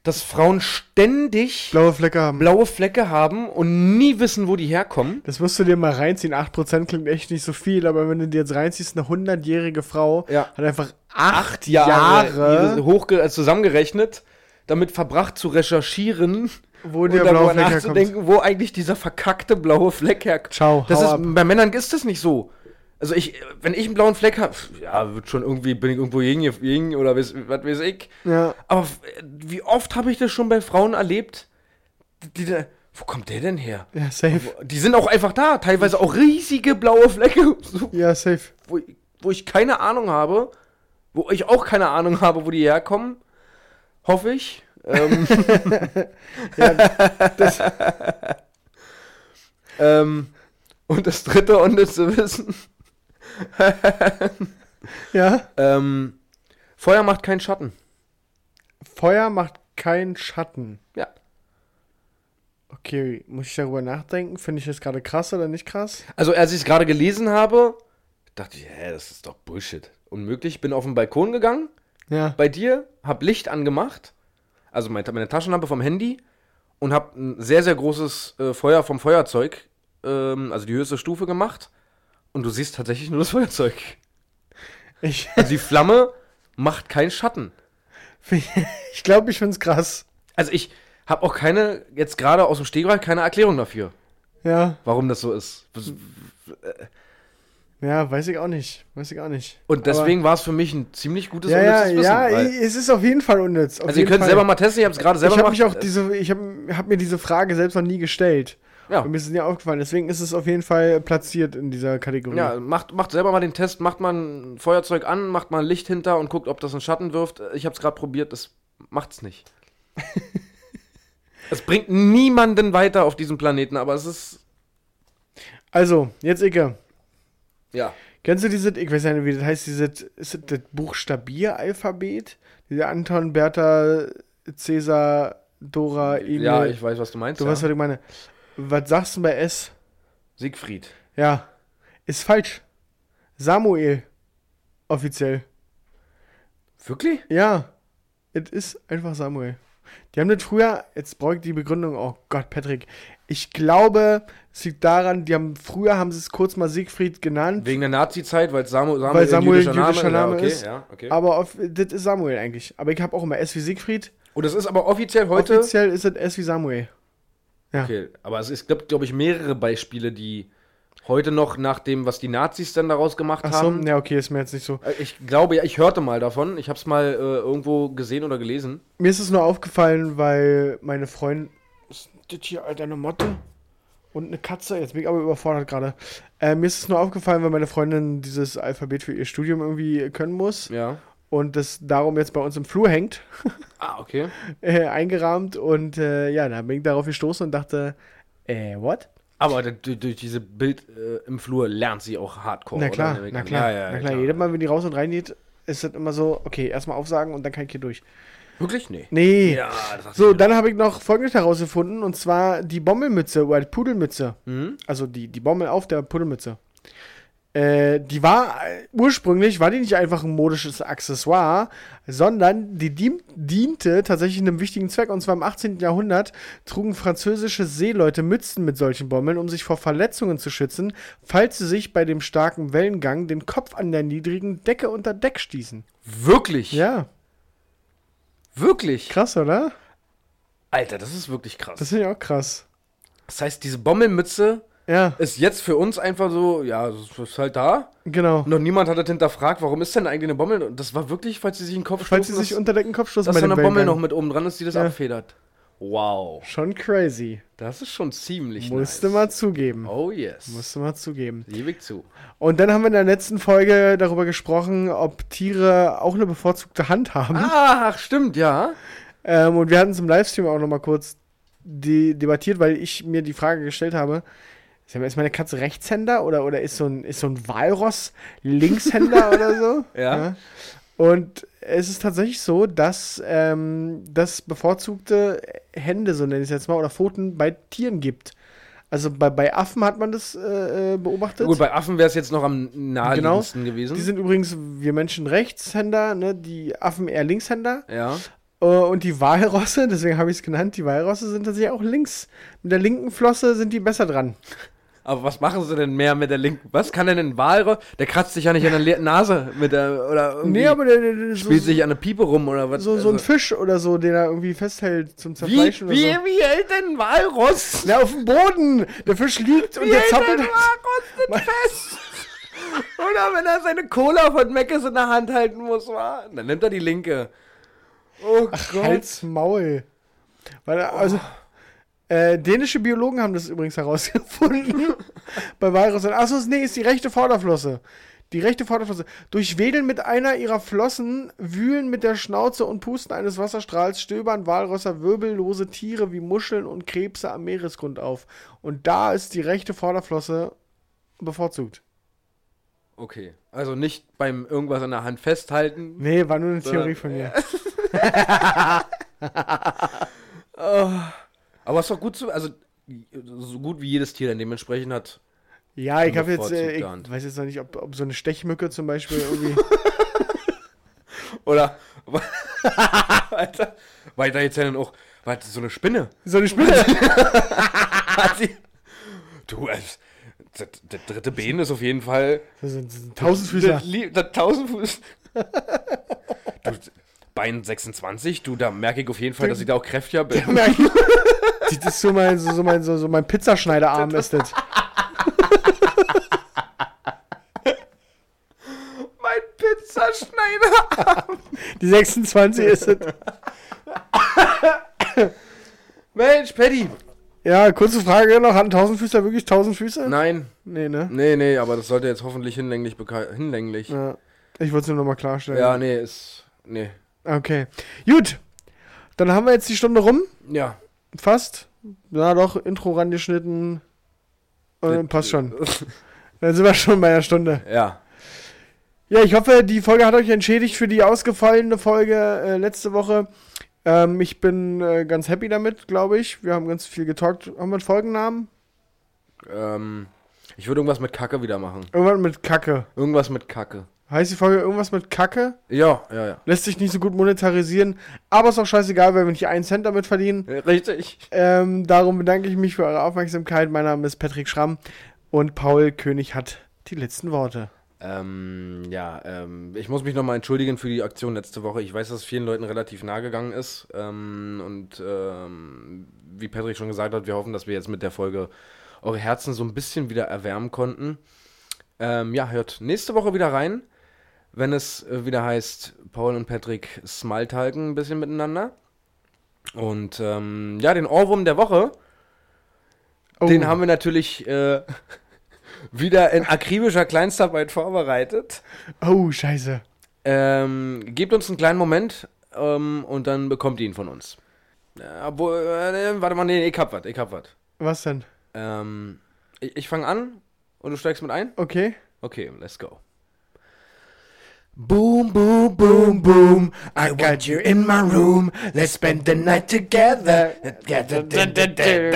S1: Dass Frauen ständig
S2: Blaue Flecke haben.
S1: blaue Flecke haben und nie wissen, wo die herkommen.
S2: Das musst du dir mal reinziehen. 8% klingt echt nicht so viel, aber wenn du dir jetzt reinziehst, eine 100-jährige Frau
S1: Ja.
S2: hat einfach 8 Jahre,
S1: ihre hochge also zusammengerechnet, damit verbracht zu recherchieren
S2: wo der blaue
S1: darüber
S2: Fleck herkommt.
S1: nachzudenken, wo eigentlich dieser verkackte blaue Fleck herkommt.
S2: Ciao,
S1: Das ist,
S2: ab.
S1: bei Männern ist das nicht so. Also ich, wenn ich einen blauen Fleck habe, ja, wird schon irgendwie, bin ich irgendwo Ying oder was, was weiß ich.
S2: Ja.
S1: Aber wie oft habe ich das schon bei Frauen erlebt, die, da, wo kommt der denn her?
S2: Ja, safe.
S1: Die sind auch einfach da, teilweise auch riesige blaue Flecke, so,
S2: Ja, safe.
S1: wo, ich- wo ich keine Ahnung habe, wo ich auch keine Ahnung habe, wo die herkommen. Hoffe ich. Ähm, ähm, und das dritte und das zu wissen,
S2: Ja.
S1: ähm, Feuer macht keinen Schatten.
S2: Feuer macht keinen Schatten.
S1: Ja.
S2: Okay, muss ich darüber nachdenken? Finde ich das gerade krass oder nicht krass?
S1: Also als ich es gerade gelesen habe, dachte ich, hä, das ist doch Bullshit. Unmöglich. Bin auf den Balkon gegangen,
S2: Ja.
S1: bei dir, hab Licht angemacht, also meine, meine Taschenlampe vom Handy und hab ein sehr, sehr großes äh, Feuer vom Feuerzeug, ähm, also die höchste Stufe gemacht und du siehst tatsächlich nur das Feuerzeug.
S2: Ich,
S1: Also die Flamme macht keinen Schatten.
S2: ich glaube, ich finde es krass.
S1: Also ich habe auch keine, jetzt gerade aus dem Stegreif, keine Erklärung dafür,
S2: Ja.
S1: warum das so ist.
S2: Ja, weiß ich auch nicht. Weiß ich auch nicht.
S1: Und deswegen war es für mich ein ziemlich gutes
S2: ja, ja,
S1: unnützes Wissen,
S2: ja, es ist auf jeden Fall unnütz.
S1: Also ihr könnt
S2: Fall.
S1: selber mal testen, ich habe es gerade selber
S2: ich mich
S1: gemacht.
S2: auch diese, ich habe hab mir diese Frage selbst noch nie gestellt.
S1: Ja.
S2: Und mir ist es nie aufgefallen. Deswegen ist es auf jeden Fall platziert in dieser Kategorie.
S1: Ja, macht, macht selber mal den Test, macht mal ein Feuerzeug an, macht mal Licht hinter und guckt, ob das einen Schatten wirft. Ich habe es gerade probiert, das macht's nicht. es bringt niemanden weiter auf diesem Planeten, aber es ist
S2: Also, jetzt Icke.
S1: Ja.
S2: Kennst du dieses, ich weiß ja nicht, wie das heißt, dieses, ist das, das Buchstabieralphabet? Diese Anton, Bertha, Cäsar, Dora, Emil.
S1: Ja, ich weiß, was du meinst.
S2: du
S1: ja.
S2: weißt, was ich meine. Was sagst du bei S?
S1: Siegfried.
S2: Ja, ist falsch. Samuel. Offiziell.
S1: Wirklich?
S2: Ja, es ist einfach Samuel. Die haben das früher, jetzt brauche ich die Begründung, oh Gott, Patrick. Ich glaube, es liegt daran, die haben, früher haben sie es kurz mal Siegfried genannt,
S1: Wegen der Nazi-Zeit, weil Samu, Samuel,
S2: Weil
S1: ein
S2: Samuel
S1: jüdischer,
S2: jüdischer
S1: Name,
S2: Name
S1: ja, okay,
S2: ist.
S1: Ja, okay.
S2: aber auf, das ist Samuel eigentlich. Aber ich habe auch immer S wie Siegfried.
S1: Und das ist aber offiziell heute.
S2: Offiziell ist es S wie Samuel. Ja.
S1: Okay, aber es gibt, glaube ich, mehrere Beispiele, die heute noch nach dem, was die Nazis dann daraus gemacht
S2: Ach so,
S1: haben.
S2: ja, okay, ist mir jetzt nicht so.
S1: Äh, Ich glaube, ja, ich hörte mal davon. Ich habe es mal äh, irgendwo gesehen oder gelesen.
S2: Mir ist es nur aufgefallen, weil meine Freundin. Ist das hier, Alter, eine Motte? Und eine Katze? Jetzt bin ich aber überfordert gerade. Äh, mir ist es nur aufgefallen, weil meine Freundin dieses Alphabet für ihr Studium irgendwie können muss.
S1: Ja.
S2: Und das darum jetzt bei uns im Flur hängt,
S1: Ah, okay.
S2: äh, eingerahmt. Und äh, ja, da bin ich darauf gestoßen und dachte, äh, what?
S1: Aber durch diese Bild äh, im Flur lernt sie auch Hardcore.
S2: na klar, na klar,
S1: Ja, ja,
S2: na
S1: ja,
S2: klar. Jedes Mal, wenn die raus und rein geht, ist das immer so, okay, erstmal aufsagen und dann kann ich hier durch.
S1: Wirklich? Nee.
S2: Nee.
S1: Ja,
S2: So, dann habe ich noch folgendes herausgefunden, und zwar die Bommelmütze oder die Pudelmütze.
S1: Mhm.
S2: Also die, die Bommel auf der Pudelmütze. Äh, die war, äh, ursprünglich war die nicht einfach ein modisches Accessoire, sondern die diente tatsächlich einem wichtigen Zweck. Und zwar im 18. Jahrhundert trugen französische Seeleute Mützen mit solchen Bommeln, um sich vor Verletzungen zu schützen, falls sie sich bei dem starken Wellengang den Kopf an der niedrigen Decke unter Deck stießen.
S1: Wirklich?
S2: Ja,
S1: Wirklich?
S2: krass, oder?
S1: Alter, das ist wirklich krass.
S2: Das finde ich auch krass.
S1: Das heißt, diese Bommelmütze
S2: Ja,
S1: ist jetzt für uns einfach so, ja, das ist halt da.
S2: genau.
S1: Noch niemand hat das hinterfragt, warum ist denn eigentlich eine Bommel? Und das war wirklich, falls sie sich in den Kopf
S2: Falls sie sich unter Decken Kopf stoßen
S1: dass da eine Bommel
S2: Wellengang.
S1: noch mit oben dran ist, die das
S2: Ja.
S1: abfedert. Wow.
S2: Schon crazy.
S1: Das ist schon ziemlich
S2: Musste
S1: nice.
S2: mal zugeben.
S1: Oh yes.
S2: Musste mal zugeben.
S1: Gebe ich zu.
S2: Und dann haben wir in der letzten Folge darüber gesprochen, ob Tiere auch eine bevorzugte Hand haben.
S1: Ach, stimmt, ja.
S2: Ähm, und wir hatten es im Livestream auch nochmal kurz de debattiert, weil ich mir die Frage gestellt habe, ist ja- meine Katze Rechtshänder oder, oder ist, so ein, ist so ein Walross Linkshänder oder so?
S1: Ja.
S2: Und es ist tatsächlich so, dass ähm, das bevorzugte Hände, so nenne ich es jetzt mal, oder Pfoten bei Tieren gibt. Also bei, bei Affen hat man das äh, äh, beobachtet.
S1: Gut, bei Affen wäre es jetzt noch am naheliegendsten gewesen.
S2: Die sind übrigens, wir Menschen Rechtshänder, ne? die Affen eher Linkshänder.
S1: ja.
S2: Äh, und die Walrosse, deswegen habe ich es genannt, die Walrosse sind tatsächlich auch links. Mit der linken Flosse sind die besser dran.
S1: Aber was machen sie denn mehr mit der linken? Was kann denn ein Walross? Der kratzt sich ja nicht an der Nase mit der oder irgendwie
S2: Nee, aber der, der, der, so,
S1: spielt sich an eine Piepe rum oder was?
S2: so, so ein
S1: Also-
S2: Fisch oder so, den er irgendwie festhält zum
S1: wie,
S2: Zerfleischen
S1: wie,
S2: oder so.
S1: wie hält denn ein Walross?
S2: Na, auf dem Boden! Der Fisch liegt und
S1: Wie
S2: der
S1: hält
S2: zappelt.
S1: ein Walross denn fest? Oder wenn er seine Cola von Meckes in der Hand halten muss, wa? dann nimmt er die linke. Oh Gott.
S2: Halt's Maul. Weil, er- also, äh, dänische Biologen haben das übrigens herausgefunden. bei Walrüssen. Achso, nee, ist die rechte Vorderflosse. Die rechte Vorderflosse. Durch Wedeln mit einer ihrer Flossen, Wühlen mit der Schnauze und Pusten eines Wasserstrahls stöbern Walrösser wirbellose Tiere wie Muscheln und Krebse am Meeresgrund auf. Und da ist die rechte Vorderflosse bevorzugt.
S1: Okay, also nicht beim irgendwas an der Hand festhalten.
S2: Nee, war nur eine Theorie von mir.
S1: Aber ist doch gut zu, also so gut wie jedes Tier dann dementsprechend hat.
S2: Ja, ich habe jetzt, äh, ich weiß jetzt noch nicht, ob, ob so eine Stechmücke zum Beispiel irgendwie.
S1: Oder weiter, weiter jetzt ja dann auch, warte, so eine Spinne.
S2: so eine Spinne.
S1: Du, also, das, das dritte Bein ist auf jeden Fall.
S2: Das sind, das sind Tausendfüßer.
S1: Das, das du, Bein 26, du, da merke ich auf jeden Fall, dass ich da auch kräftiger bin.
S2: Das ist so mein, so, so mein, so, so mein Pizzaschneiderarm ist das.
S1: mein Pizzaschneider.
S2: Die 26 ist das.
S1: Mensch, Paddy.
S2: Ja, kurze Frage noch. Hatten Tausendfüßer wirklich tausend Füße?
S1: Nein,
S2: Nee, ne?
S1: nee, nee, aber das sollte jetzt hoffentlich hinlänglich bekannt. Hinlänglich. Ja,
S2: Ja. Ich wollte es nur nochmal klarstellen.
S1: nee, ist. Nee.
S2: Okay. Gut. Dann haben wir jetzt die Stunde rum.
S1: Ja.
S2: Fast. Ja, doch. Intro rangeschnitten. Äh, passt schon. Dann sind wir schon bei einer Stunde.
S1: Ja.
S2: Ja, ich hoffe, die Folge hat euch entschädigt für die ausgefallene Folge äh, letzte Woche. Ähm, ich bin äh, ganz happy damit, glaube ich. Wir haben ganz viel getalkt. Haben wir einen Folgennamen?
S1: Ähm, ich würde irgendwas mit Kacke wieder machen.
S2: Irgendwas mit Kacke.
S1: Irgendwas mit Kacke.
S2: Heißt die Folge irgendwas mit Kacke?
S1: Ja, ja, ja.
S2: Lässt sich nicht so gut monetarisieren. Aber ist auch scheißegal, weil wir nicht einen Cent damit verdienen.
S1: Richtig.
S2: Ähm, darum bedanke ich mich für eure Aufmerksamkeit. Mein Name ist Patrick Schramm und Paul König hat die letzten Worte.
S1: Ähm, ja, ähm, ich muss mich nochmal entschuldigen für die Aktion letzte Woche. Ich weiß, dass es vielen Leuten relativ nahe gegangen ist. Ähm, und ähm, wie Patrick schon gesagt hat, wir hoffen, dass wir jetzt mit der Folge eure Herzen so ein bisschen wieder erwärmen konnten. Ähm, ja, hört nächste Woche wieder rein, wenn es äh, wieder heißt, Paul und Patrick smalltalken ein bisschen miteinander. Und ähm, ja, den Ohrwurm der Woche,
S2: Oh,
S1: den haben wir natürlich äh, wieder in akribischer Kleinstarbeit vorbereitet.
S2: oh scheiße.
S1: Ähm, gebt uns einen kleinen Moment ähm, und dann bekommt ihr ihn von uns. Äh, obwohl, äh, warte mal, nee, ich hab was, ich hab was.
S2: Was denn?
S1: Ähm, ich ich fange an und du steigst mit ein?
S2: Okay.
S1: Okay, let's go.
S3: Boom, boom, boom, boom. I got you in my room. Let's spend the night together.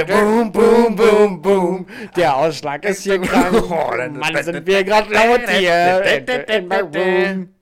S3: Boom, boom, boom, boom.
S2: Der Ausschlag ist hier krank. Mann, sind wir gerade laut hier. In my room.